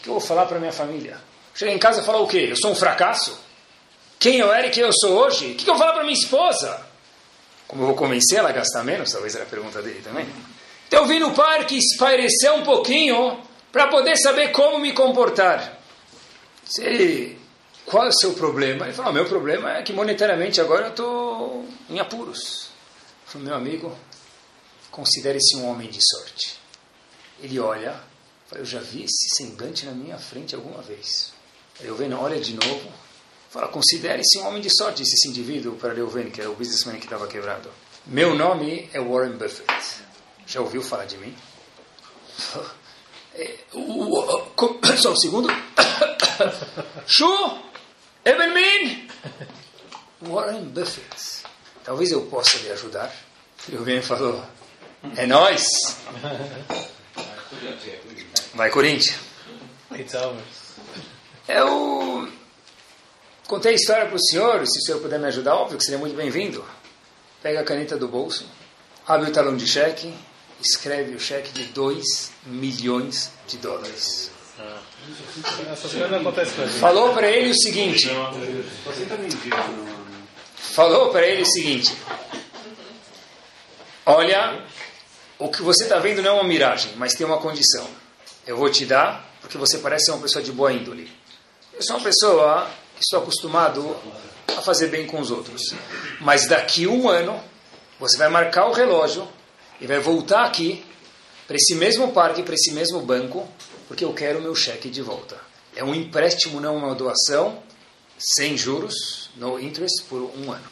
que, eu vou falar para minha família? Cheguei em casa e falar o quê? Eu sou um fracasso? Quem eu era e quem eu sou hoje? O que, eu vou falar para minha esposa? Como eu vou convencer ela a gastar menos? Talvez era a pergunta dele também. Então eu vim no parque espairecer um pouquinho para poder saber como me comportar. Se ele, qual é o seu problema? Ele falou, meu problema é que monetariamente agora eu estou em apuros. Eu falei, meu amigo, considere-se um homem de sorte. Ele olha, eu já vi esse semblante na minha frente alguma vez. Leoveno olha de novo, fala, considere-se um homem de sorte, disse esse indivíduo para Leoveno, que era o businessman que estava quebrado. Meu nome é Warren Buffett. Já ouviu falar de mim? <laughs> É, <coughs> só um segundo. <coughs> Shu Ebenmin Warren Buffett. Talvez eu possa lhe ajudar. Leoveno falou, é nós. <laughs> Vai, Corinthians. Eu contei a história para o senhor. Se o senhor puder me ajudar, óbvio que seria muito bem-vindo. Pega a caneta do bolso, abre o talão de cheque, escreve o cheque de 2 milhões de dólares. Falou para ele o seguinte. Falou para ele o seguinte. Olha, o que você está vendo não é uma miragem, mas tem uma condição. Eu vou te dar, porque você parece ser uma pessoa de boa índole. Eu sou uma pessoa que estou acostumado a fazer bem com os outros. Mas daqui um ano, você vai marcar o relógio e vai voltar aqui, para esse mesmo parque, para esse mesmo banco, porque eu quero meu cheque de volta. É um empréstimo, não uma doação, sem juros, no interest, por um ano.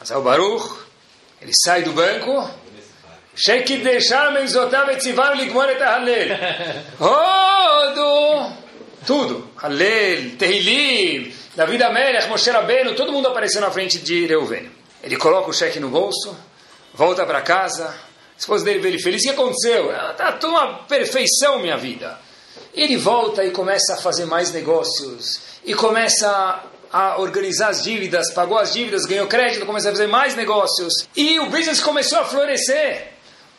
Hazal Baruch, ele sai do banco, Shekideshá Meizotav Etzivar Ligmoret Halel. Rodo! Tudo. Halel, Tehilim, David Amelech, Moshe Rabbeinu, todo mundo apareceu na frente de Reuven. Ele coloca o cheque no bolso, volta para casa, a esposa dele vê ele feliz. O que aconteceu? Está uma perfeição minha vida. Ele volta e começa a fazer mais negócios, e começa a organizar as dívidas, pagou as dívidas, ganhou crédito, começa a fazer mais negócios. E o business começou a florescer.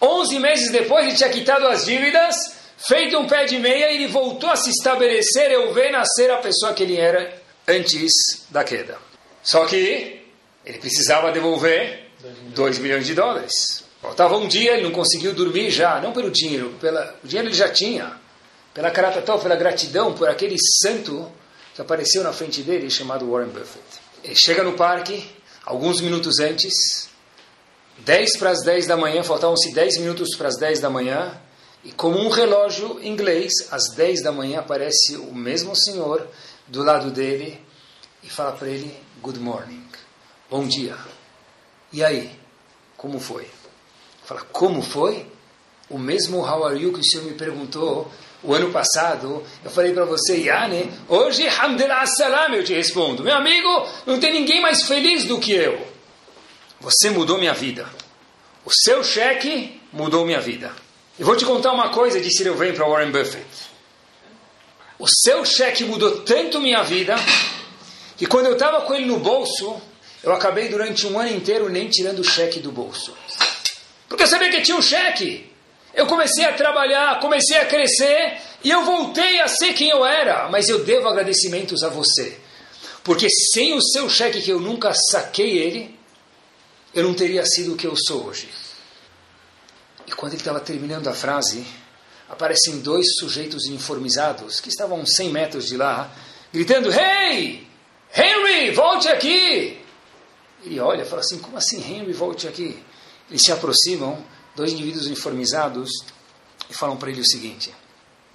11 meses depois ele tinha quitado as dívidas, feito um pé de meia e ele voltou a se estabelecer, eu ver nascer a pessoa que ele era antes da queda. Só que ele precisava devolver 2 milhões de dólares. Faltava um dia, ele não conseguiu dormir já, não pelo dinheiro, pela, o dinheiro ele já tinha, pela caratató, pela gratidão por aquele santo que apareceu na frente dele, chamado Warren Buffett. Ele chega no parque, alguns minutos antes, 10 para as 10 da manhã, faltavam-se 10 minutos para as 10 da manhã, e como um relógio inglês, às 10 da manhã aparece o mesmo senhor do lado dele e fala para ele: Good morning, bom dia. E aí, como foi? Fala: Como foi? O mesmo How are you que o senhor me perguntou o ano passado, eu falei para você, Yane, hoje, Hamdulillah Salam, eu te respondo. Meu amigo, não tem ninguém mais feliz do que eu. Você mudou minha vida. O seu cheque mudou minha vida. Eu vou te contar uma coisa, disse Reuven para Warren Buffett. O seu cheque mudou tanto minha vida que quando eu estava com ele no bolso, eu acabei durante um ano inteiro nem tirando o cheque do bolso. Porque eu sabia que tinha um cheque. Eu comecei a trabalhar, comecei a crescer e eu voltei a ser quem eu era. Mas eu devo agradecimentos a você. Porque sem o seu cheque, que eu nunca saquei ele, eu não teria sido o que eu sou hoje. E quando ele estava terminando a frase, aparecem dois sujeitos uniformizados que estavam a 100 metros de lá, gritando: Hey! Henry, volte aqui! Ele olha e fala assim, como assim, Henry, volte aqui. Eles se aproximam, dois indivíduos uniformizados, e falam para ele o seguinte,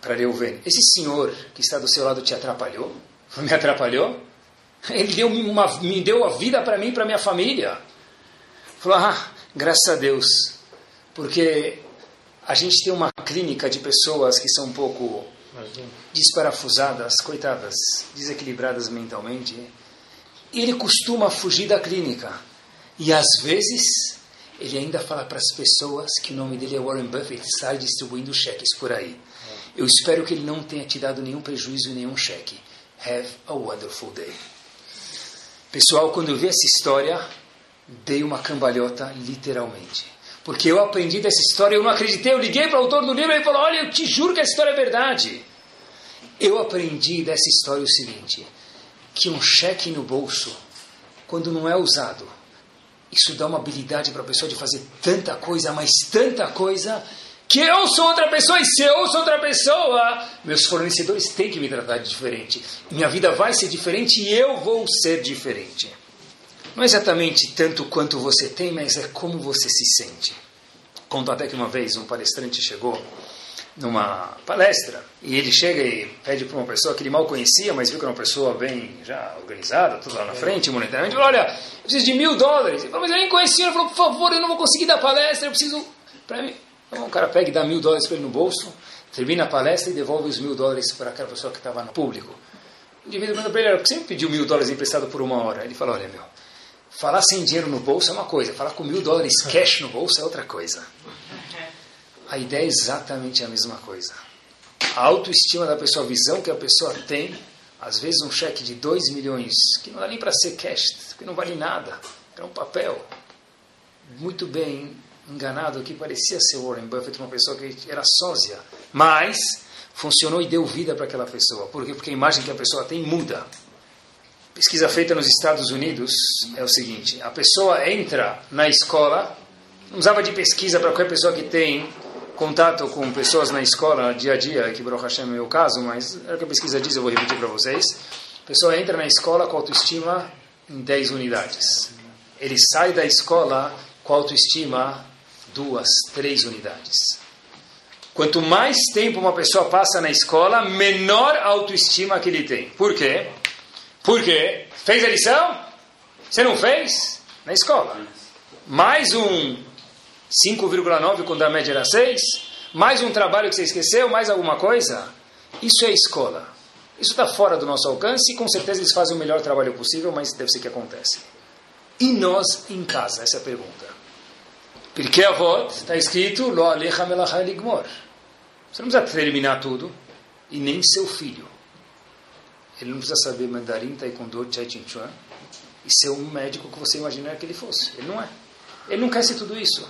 para Reuven, esse senhor que está do seu lado te atrapalhou? <laughs> Me atrapalhou? Ele deu uma, me deu a vida para mim e para minha família. Falou, ah, graças a Deus, porque a gente tem uma clínica de pessoas que são um pouco desparafusadas, coitadas, desequilibradas mentalmente. E ele costuma fugir da clínica. E às vezes ele ainda fala para as pessoas que o nome dele é Warren Buffett, sai distribuindo cheques por aí. Eu espero que ele não tenha te dado nenhum prejuízo e nenhum cheque. Have a wonderful day. Pessoal, quando eu vi essa história, dei uma cambalhota literalmente. Porque eu aprendi dessa história, eu não acreditei, eu liguei para o autor do livro e ele falou: Olha, eu te juro que essa história é verdade. Eu aprendi dessa história o seguinte: que um cheque no bolso, quando não é usado, isso dá uma habilidade para a pessoa de fazer tanta coisa, mas tanta coisa, que eu sou outra pessoa e se eu sou outra pessoa, meus fornecedores têm que me tratar de diferente. Minha vida vai ser diferente e eu vou ser diferente. Não é exatamente tanto quanto você tem, mas é como você se sente. Conto até que uma vez um palestrante chegou numa palestra e ele chega e pede para uma pessoa que ele mal conhecia, mas viu que era uma pessoa bem já organizada, tudo lá na frente, monetariamente, falou, olha, eu preciso de mil dólares. Ele falou, mas eu nem conhecia. Ele falou, por favor, eu não vou conseguir dar palestra, eu preciso... Para mim. Então o cara pega e dá mil dólares para ele no bolso, termina a palestra e devolve os mil dólares para aquela pessoa que estava no público. O indivíduo pergunta para ele, por que você me pediu mil dólares emprestado por uma hora? Ele falou, olha, meu, falar sem dinheiro no bolso é uma coisa, falar com mil dólares cash no bolso é outra coisa. A ideia é exatamente a mesma coisa. A autoestima da pessoa, a visão que a pessoa tem, às vezes um cheque de 2 milhões, que não dá nem para ser cash, que não vale nada, é um papel. Muito bem enganado, que parecia ser Warren Buffett, uma pessoa que era sósia, mas funcionou e deu vida para aquela pessoa. Por quê? Porque a imagem que a pessoa tem muda. Pesquisa feita nos Estados Unidos é o seguinte: a pessoa entra na escola, não usava de pesquisa para qualquer pessoa que tem contato com pessoas na escola, dia a dia, que Baruch Hashem é o meu caso, mas é o que a pesquisa diz, eu vou repetir para vocês. A pessoa entra na escola com autoestima em 10 unidades. Ele sai da escola com autoestima duas, três unidades. Quanto mais tempo uma pessoa passa na escola, menor autoestima que ele tem. Por quê? Porque fez a lição? Você não fez? Na escola. Mais um 5,9 quando a média era 6, mais um trabalho que você esqueceu, mais alguma coisa. Isso é escola. Isso está fora do nosso alcance e com certeza eles fazem o melhor trabalho possível, mas deve ser que acontece. E nós em casa? Essa é a pergunta. Porque a voz está escrito Lo alecha ligmor. Você não precisa terminar tudo e nem seu filho. Ele não precisa saber mandarim, taekwondo, chai chin chuan e ser um médico que você imaginar que ele fosse. Ele não é. Ele não quer ser tudo isso.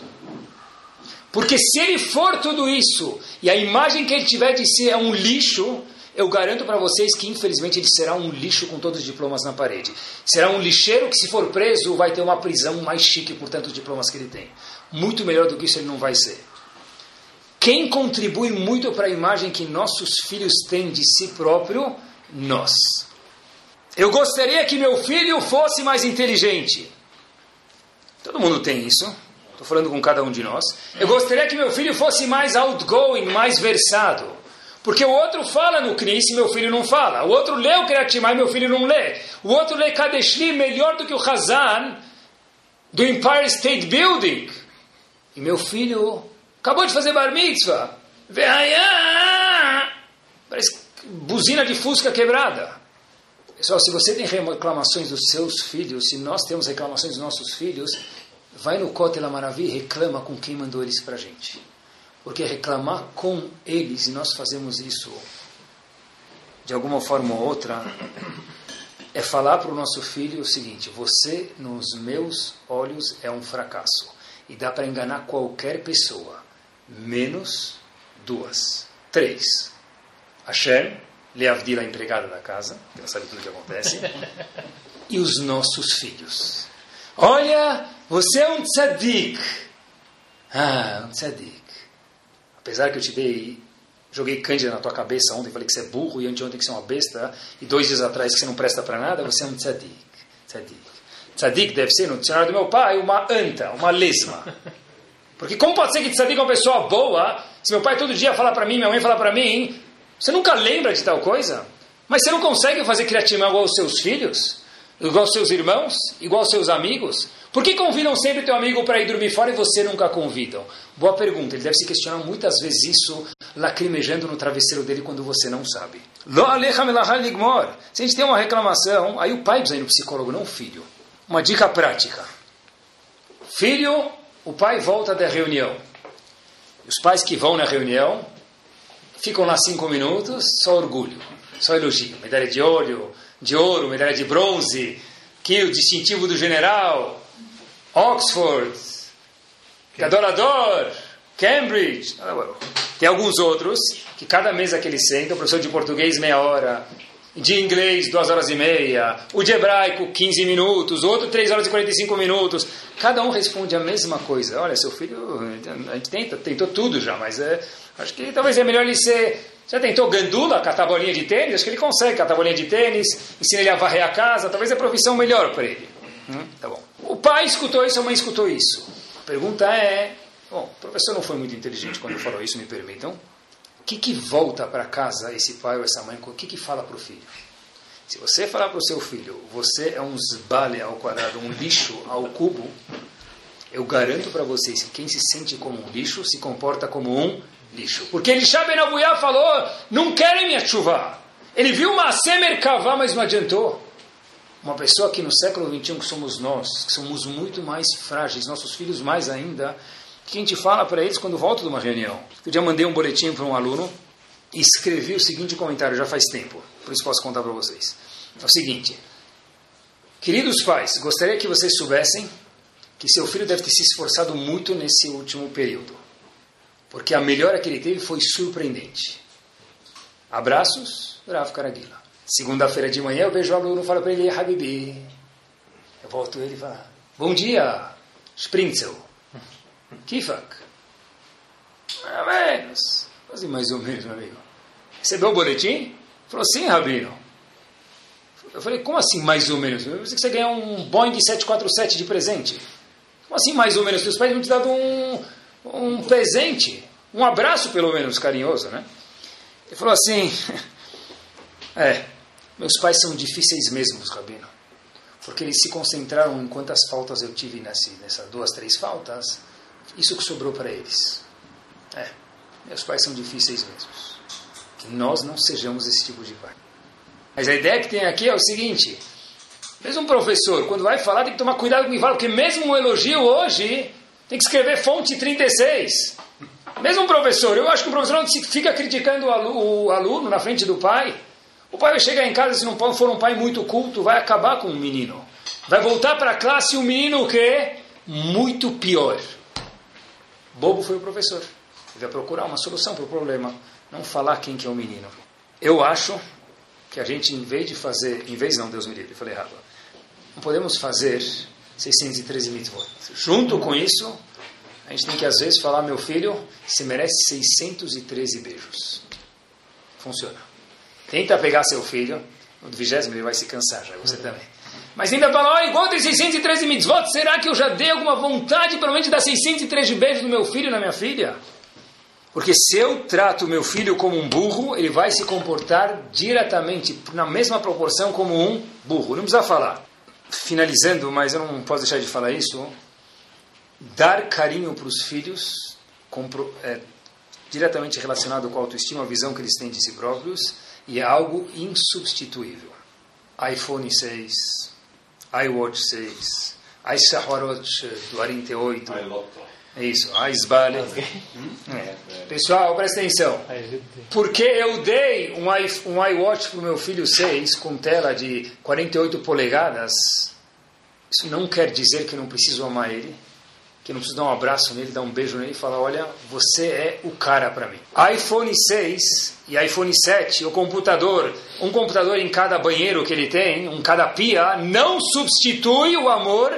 Porque se ele for tudo isso, e a imagem que ele tiver de si é um lixo, eu garanto para vocês que infelizmente ele será um lixo com todos os diplomas na parede. Será um lixeiro que, se for preso, vai ter uma prisão mais chique por tantos diplomas que ele tem. Muito melhor do que isso ele não vai ser. Quem contribui muito para a imagem que nossos filhos têm de si próprio? Nós. Eu gostaria que meu filho fosse mais inteligente. Todo mundo tem isso. Estou falando com cada um de nós. Eu gostaria que meu filho fosse mais outgoing, mais versado. Porque o outro fala no Cris e meu filho não fala. O outro lê o Kriyatimai e meu filho não lê. O outro lê Kadeshli melhor do que o Hazan do Empire State Building. E meu filho acabou de fazer bar mitzvah. Parece buzina de fusca quebrada. Pessoal, se você tem reclamações dos seus filhos, se nós temos reclamações dos nossos filhos, vai no Kotel Maravi e reclama com quem mandou eles para a gente. Porque reclamar com eles, e nós fazemos isso de alguma forma ou outra, é falar para o nosso filho o seguinte: você, nos meus olhos, é um fracasso. E dá para enganar qualquer pessoa, menos duas, três. Hashem, Leavdila, a empregada da casa, que ela sabe tudo o que acontece, <laughs> e os nossos filhos. Olha, você é um tzadik. Ah, um tzadik. Apesar que eu te dei, joguei cândida na tua cabeça ontem, falei que você é burro, e anteontem que você é uma besta, e dois dias atrás que você não presta para nada, você é um tzadik. tzadik. tzadik deve ser, no dicionário do meu pai, uma anta, uma lesma. Porque como pode ser que tzadik é uma pessoa boa, se meu pai todo dia fala para mim, minha mãe fala para mim, você nunca lembra de tal coisa? Mas você não consegue fazer criatimão igual aos seus filhos? Igual aos seus irmãos? Igual aos seus amigos? Por que convidam sempre teu amigo para ir dormir fora e você nunca convidam? Boa pergunta. Ele deve se questionar muitas vezes isso, lacrimejando no travesseiro dele quando você não sabe. Se a gente tem uma reclamação, aí o pai precisa ir no psicólogo, não o filho. Uma dica prática. Filho, o pai volta da reunião. Os pais que vão na reunião ficam lá cinco minutos, só orgulho, só elogio. Medalha de ouro, de ouro, medalha de bronze, que o distintivo do general, Oxford, Adorador, Cambridge. Tem alguns outros que cada mesa que eles sentam, o professor de português meia hora, de inglês duas horas e meia, o de hebraico 15 minutos, outro 3 horas e 45 minutos. Cada um responde a mesma coisa. Olha, seu filho, a gente tenta, tentou tudo já, mas é, acho que talvez é melhor ele ser. Já tentou gandula, catar bolinha de tênis? Acho que ele consegue catar bolinha de tênis, ensina ele a varrer a casa, talvez é a profissão melhor para ele. Hum, tá bom. O pai escutou isso, a mãe escutou isso. A pergunta é: bom, o professor não foi muito inteligente quando falou isso, me permitam. Que, que volta para casa esse pai ou essa mãe? O que, que fala para o filho? Se você falar para o seu filho, você é um zbale ao quadrado, um lixo ao cubo, eu garanto para vocês que quem se sente como um lixo se comporta como um lixo. Porque Elisha Ben Abuyá falou, não querem me chuva. Ele viu uma semer cavar, mas não adiantou. Uma pessoa que no século XXI, que somos nós, que somos muito mais frágeis, nossos filhos mais ainda, que a gente fala para eles quando volta de uma reunião. Eu já mandei um boletim para um aluno e escrevi o seguinte comentário já faz tempo, por isso posso contar para vocês. É o seguinte, queridos pais, gostaria que vocês soubessem que seu filho deve ter se esforçado muito nesse último período, porque a melhora que ele teve foi surpreendente. Abraços, Rav Karagila. Segunda-feira de manhã eu vejo o aluno e falo para ele, Habibi. Eu volto ele e falo, bom dia, Sprinzel. Kifak. Mais ou menos. Assim, mais ou menos, meu amigo. Recebeu o boletim? Falou, sim, Rabino. Eu falei, como assim mais ou menos? Eu pensei que você ganhou um Boeing 747 de presente. Como assim mais ou menos? Seus pais não te dado um, um presente. Um abraço, pelo menos, carinhoso, né? Ele falou assim, <laughs> é, meus pais são difíceis mesmo, Rabino. Porque eles se concentraram em quantas faltas eu tive nessa, nessas duas, três faltas. Isso que sobrou para eles. É, meus pais são difíceis mesmo. Que nós não sejamos esse tipo de pai. Mas a ideia que tem aqui é o seguinte: mesmo um professor, quando vai falar, tem que tomar cuidado com o que fala, porque mesmo um elogio hoje tem que escrever fonte 36. Mesmo um professor, eu acho que o professor não fica criticando o aluno na frente do pai. O pai vai chegar em casa, se não for um pai muito culto, vai acabar com o menino. Vai voltar para a classe o menino o quê? Muito pior. Bobo foi o professor. Ele vai procurar uma solução para o problema. Não falar quem que é o menino. Eu acho que a gente, em vez de fazer... Em vez não, Deus me livre, falei errado. Não podemos fazer 613 mitzvot. Junto com isso, a gente tem que às vezes falar, meu filho, você merece 613 beijos. Funciona. Tenta pegar seu filho, no vigésimo ele vai se cansar, já você também. Mas ainda fala, olha, igual tem 613 mitzvot, será que eu já dei alguma vontade pelo menos de dar 613 beijos no meu filho e na minha filha? Porque se eu trato meu filho como um burro, ele vai se comportar diretamente, na mesma proporção, como um burro. Não precisa falar. Finalizando, mas eu não posso deixar de falar isso. Dar carinho para os filhos é diretamente relacionado com a autoestima, a visão que eles têm de si próprios e é algo insubstituível. iPhone 6, iWatch 6, iSaharot 48. É isso, iSbale. É. Pessoal, presta atenção. Porque eu dei um, I, um iWatch para o meu filho 6 com tela de 48 polegadas, isso não quer dizer que eu não preciso amar ele que não preciso dar um abraço nele, dar um beijo nele e falar: olha, você é o cara para mim. iPhone 6 e iPhone 7, o computador, um computador em cada banheiro que ele tem, um cada pia, não substitui o amor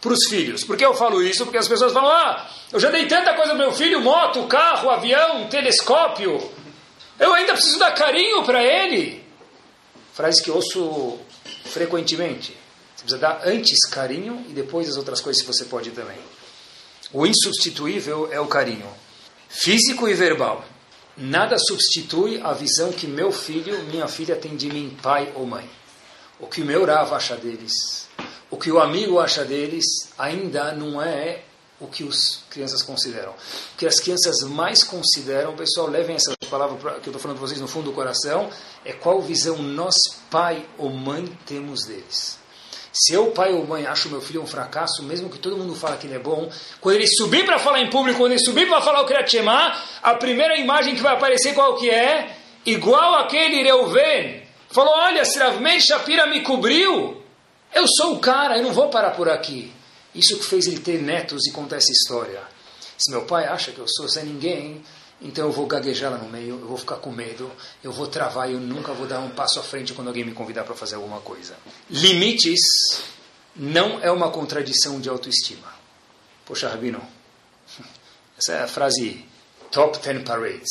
para os filhos. Por que eu falo isso? Porque as pessoas falam: ah, eu já dei tanta coisa ao meu filho: moto, carro, avião, telescópio. Eu ainda preciso dar carinho para ele. Frase que ouço frequentemente. precisa dar antes carinho e depois as outras coisas que você pode também. O insubstituível é o carinho, físico e verbal. Nada substitui a visão que meu filho, minha filha tem de mim, pai ou mãe. O que o meu Rav acha deles, o que o amigo acha deles, ainda não é o que as crianças consideram. O que as crianças mais consideram, pessoal, levem essa palavra que eu estou falando para vocês no fundo do coração, é qual visão nós, pai ou mãe, temos deles. Se eu, pai ou mãe, acho meu filho um fracasso, mesmo que todo mundo fala que ele é bom, quando ele subir para falar em público, quando ele subir para falar o Kriyat Shema, a primeira imagem que vai aparecer qual que é? Igual aquele Reuven. Falou, olha, Rav Shapira me cobriu, eu sou o cara, eu não vou parar por aqui. Isso que fez ele ter netos e contar essa história. Se meu pai acha que eu sou sem ninguém, então eu vou gaguejar lá no meio, eu vou ficar com medo, eu vou travar eu nunca vou dar um passo à frente quando alguém me convidar para fazer alguma coisa. Limites não é uma contradição de autoestima. Poxa, Rabino, essa é a frase top 10 parades.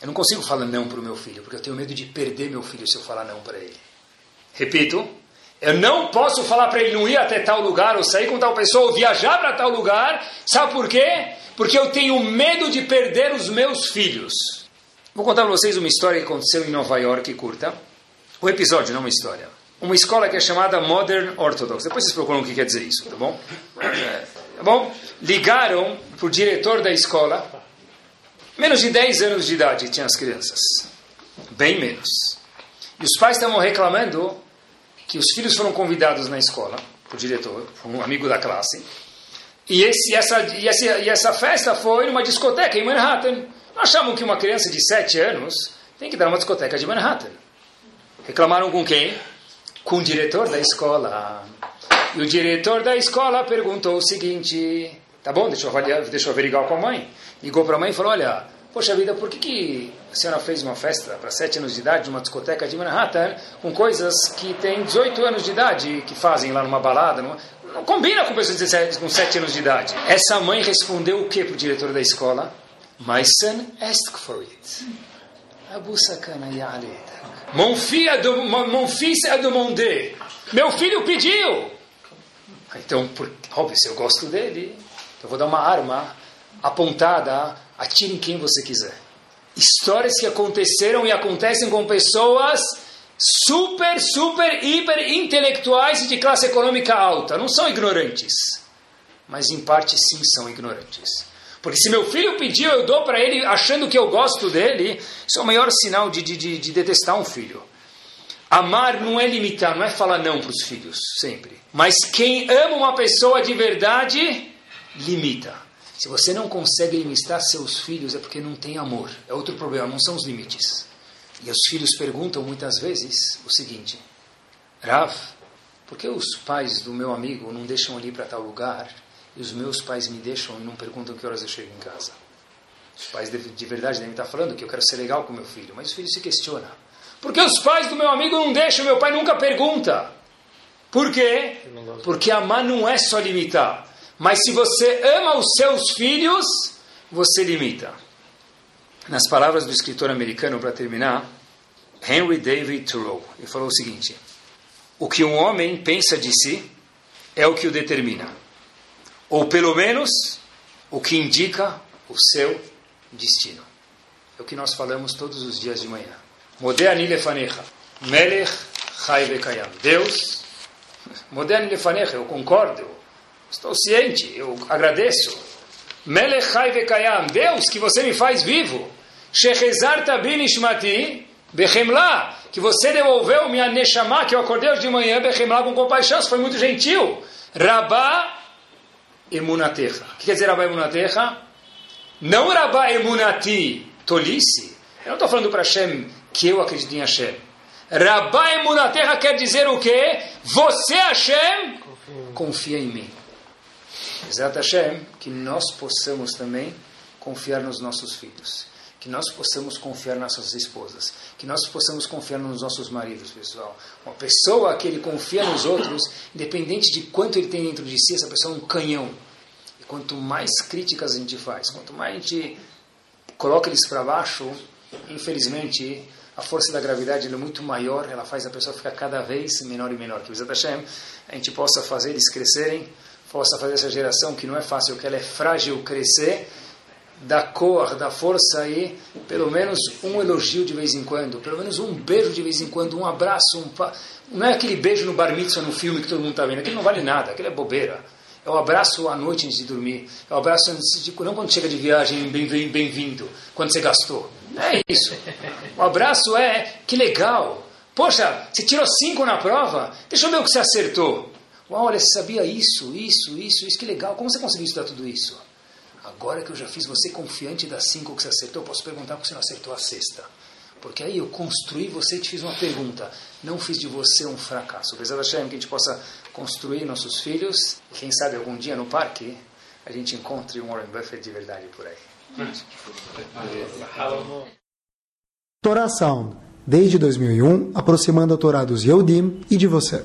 Eu não consigo falar não para o meu filho, porque eu tenho medo de perder meu filho se eu falar não para ele. Repito, eu não posso falar para ele não ir até tal lugar, ou sair com tal pessoa, ou viajar para tal lugar. Sabe por quê? Porque eu tenho medo de perder os meus filhos. Vou contar para vocês uma história que aconteceu em Nova York, curta. Um episódio, não uma história. Uma escola que é chamada Modern Orthodox. Depois vocês procuram o que quer dizer isso, tá bom? <coughs> Tá bom? Ligaram para o diretor da escola. Menos de 10 anos de idade tinham as crianças. Bem menos. E os pais estavam reclamando que os filhos foram convidados na escola, o diretor, um amigo da classe, e, esse, essa, e, essa, e essa festa foi numa discoteca em Manhattan. Nós chamamos que uma criança de 7 anos tem que dar uma discoteca de Manhattan. Reclamaram com quem? Com o diretor da escola. E o diretor da escola perguntou o seguinte: tá bom, deixa eu, avaliar, deixa eu averiguar com a mãe. Ligou para a mãe e falou: olha, Poxa vida, por que, que a senhora fez uma festa para 7 anos de idade, numa discoteca de Manhattan, com coisas que tem 18 anos de idade, que fazem lá numa balada? Numa... Não combina com pessoas de 17, com 7 anos de idade. Essa mãe respondeu o que para o diretor da escola? My son asked for it. Abu Sakana Mon filho a demandé. Meu filho pediu. Então, por, óbvio, se eu gosto dele, eu vou dar uma arma apontada Atire em quem você quiser. Histórias que aconteceram e acontecem com pessoas super, super, hiper intelectuais e de classe econômica alta. Não são ignorantes, mas em parte sim são ignorantes. Porque se meu filho pediu, eu dou para ele achando que eu gosto dele, isso é o maior sinal de, de, de detestar um filho. Amar não é limitar, não é falar não para os filhos, sempre. Mas quem ama uma pessoa de verdade, limita. Se você não consegue limitar seus filhos é porque não tem amor. É outro problema, não são os limites. E os filhos perguntam muitas vezes o seguinte: Rav, por que os pais do meu amigo não deixam ali para tal lugar e os meus pais me deixam e não perguntam que horas eu chego em casa? Os pais de, de verdade devem estar falando que eu quero ser legal com meu filho, mas o filho se questiona: por que os pais do meu amigo não deixam? Meu pai nunca pergunta. Por quê? Porque amar não é só limitar. Mas se você ama os seus filhos, você limita. Nas palavras do escritor americano, para terminar, Henry David Thoreau, ele falou o seguinte: O que um homem pensa de si é o que o determina, ou pelo menos o que indica o seu destino. É o que nós falamos todos os dias de manhã. Modéani lefanecha, melech chai vekayam. Deus, modéani lefanecha, eu concordo, Estou ciente, eu agradeço. Melechai vekayam, Deus que você me faz vivo. Shechezar tabin bechemla, que você devolveu minha neshama, que eu acordei hoje de manhã, bechemla com compaixão, foi muito gentil. Rabá emunatecha. O que quer dizer Rabá emunatecha? Não Rabá emunati, tolice. Eu não estou falando para Hashem que eu acredito em Hashem. Rabá emunatecha quer dizer o quê? Você, Hashem, confia em mim. Exato Hashem, que nós possamos também confiar nos nossos filhos, que nós possamos confiar nas nossas esposas, que nós possamos confiar nos nossos maridos, pessoal. Uma pessoa que ele confia nos outros, independente de quanto ele tem dentro de si, essa pessoa é um canhão. E quanto mais críticas a gente faz, quanto mais a gente coloca eles para baixo, infelizmente, a força da gravidade é muito maior, ela faz a pessoa ficar cada vez menor e menor. Que Bezat Hashem, a gente possa fazer eles crescerem, possa fazer essa geração que não é fácil, que ela é frágil crescer, da cor, da força aí, pelo menos um elogio de vez em quando, pelo menos um beijo de vez em quando, um abraço, um pa... não é aquele beijo no bar mitzvah no filme que todo mundo está vendo, aquilo não vale nada, aquilo é bobeira. É o abraço à noite antes de dormir, é o abraço antes de, não quando chega de viagem, bem-vindo, bem quando você gastou. Não é isso. O abraço é, que legal. Poxa, você tirou cinco na prova, deixa eu ver o que você acertou. Olha, você sabia isso, isso, isso, isso, que legal. Como você conseguiu estudar tudo isso? Agora que eu já fiz você confiante das cinco que você acertou, posso perguntar por que você não acertou a sexta. Porque aí eu construí você e te fiz uma pergunta. Não fiz de você um fracasso. Apesar da Shem que a gente possa construir nossos filhos, e quem sabe algum dia no parque a gente encontre um Warren Buffett de verdade por aí. Sound, desde 2001, aproximando a Torá dos Yehudim e de você.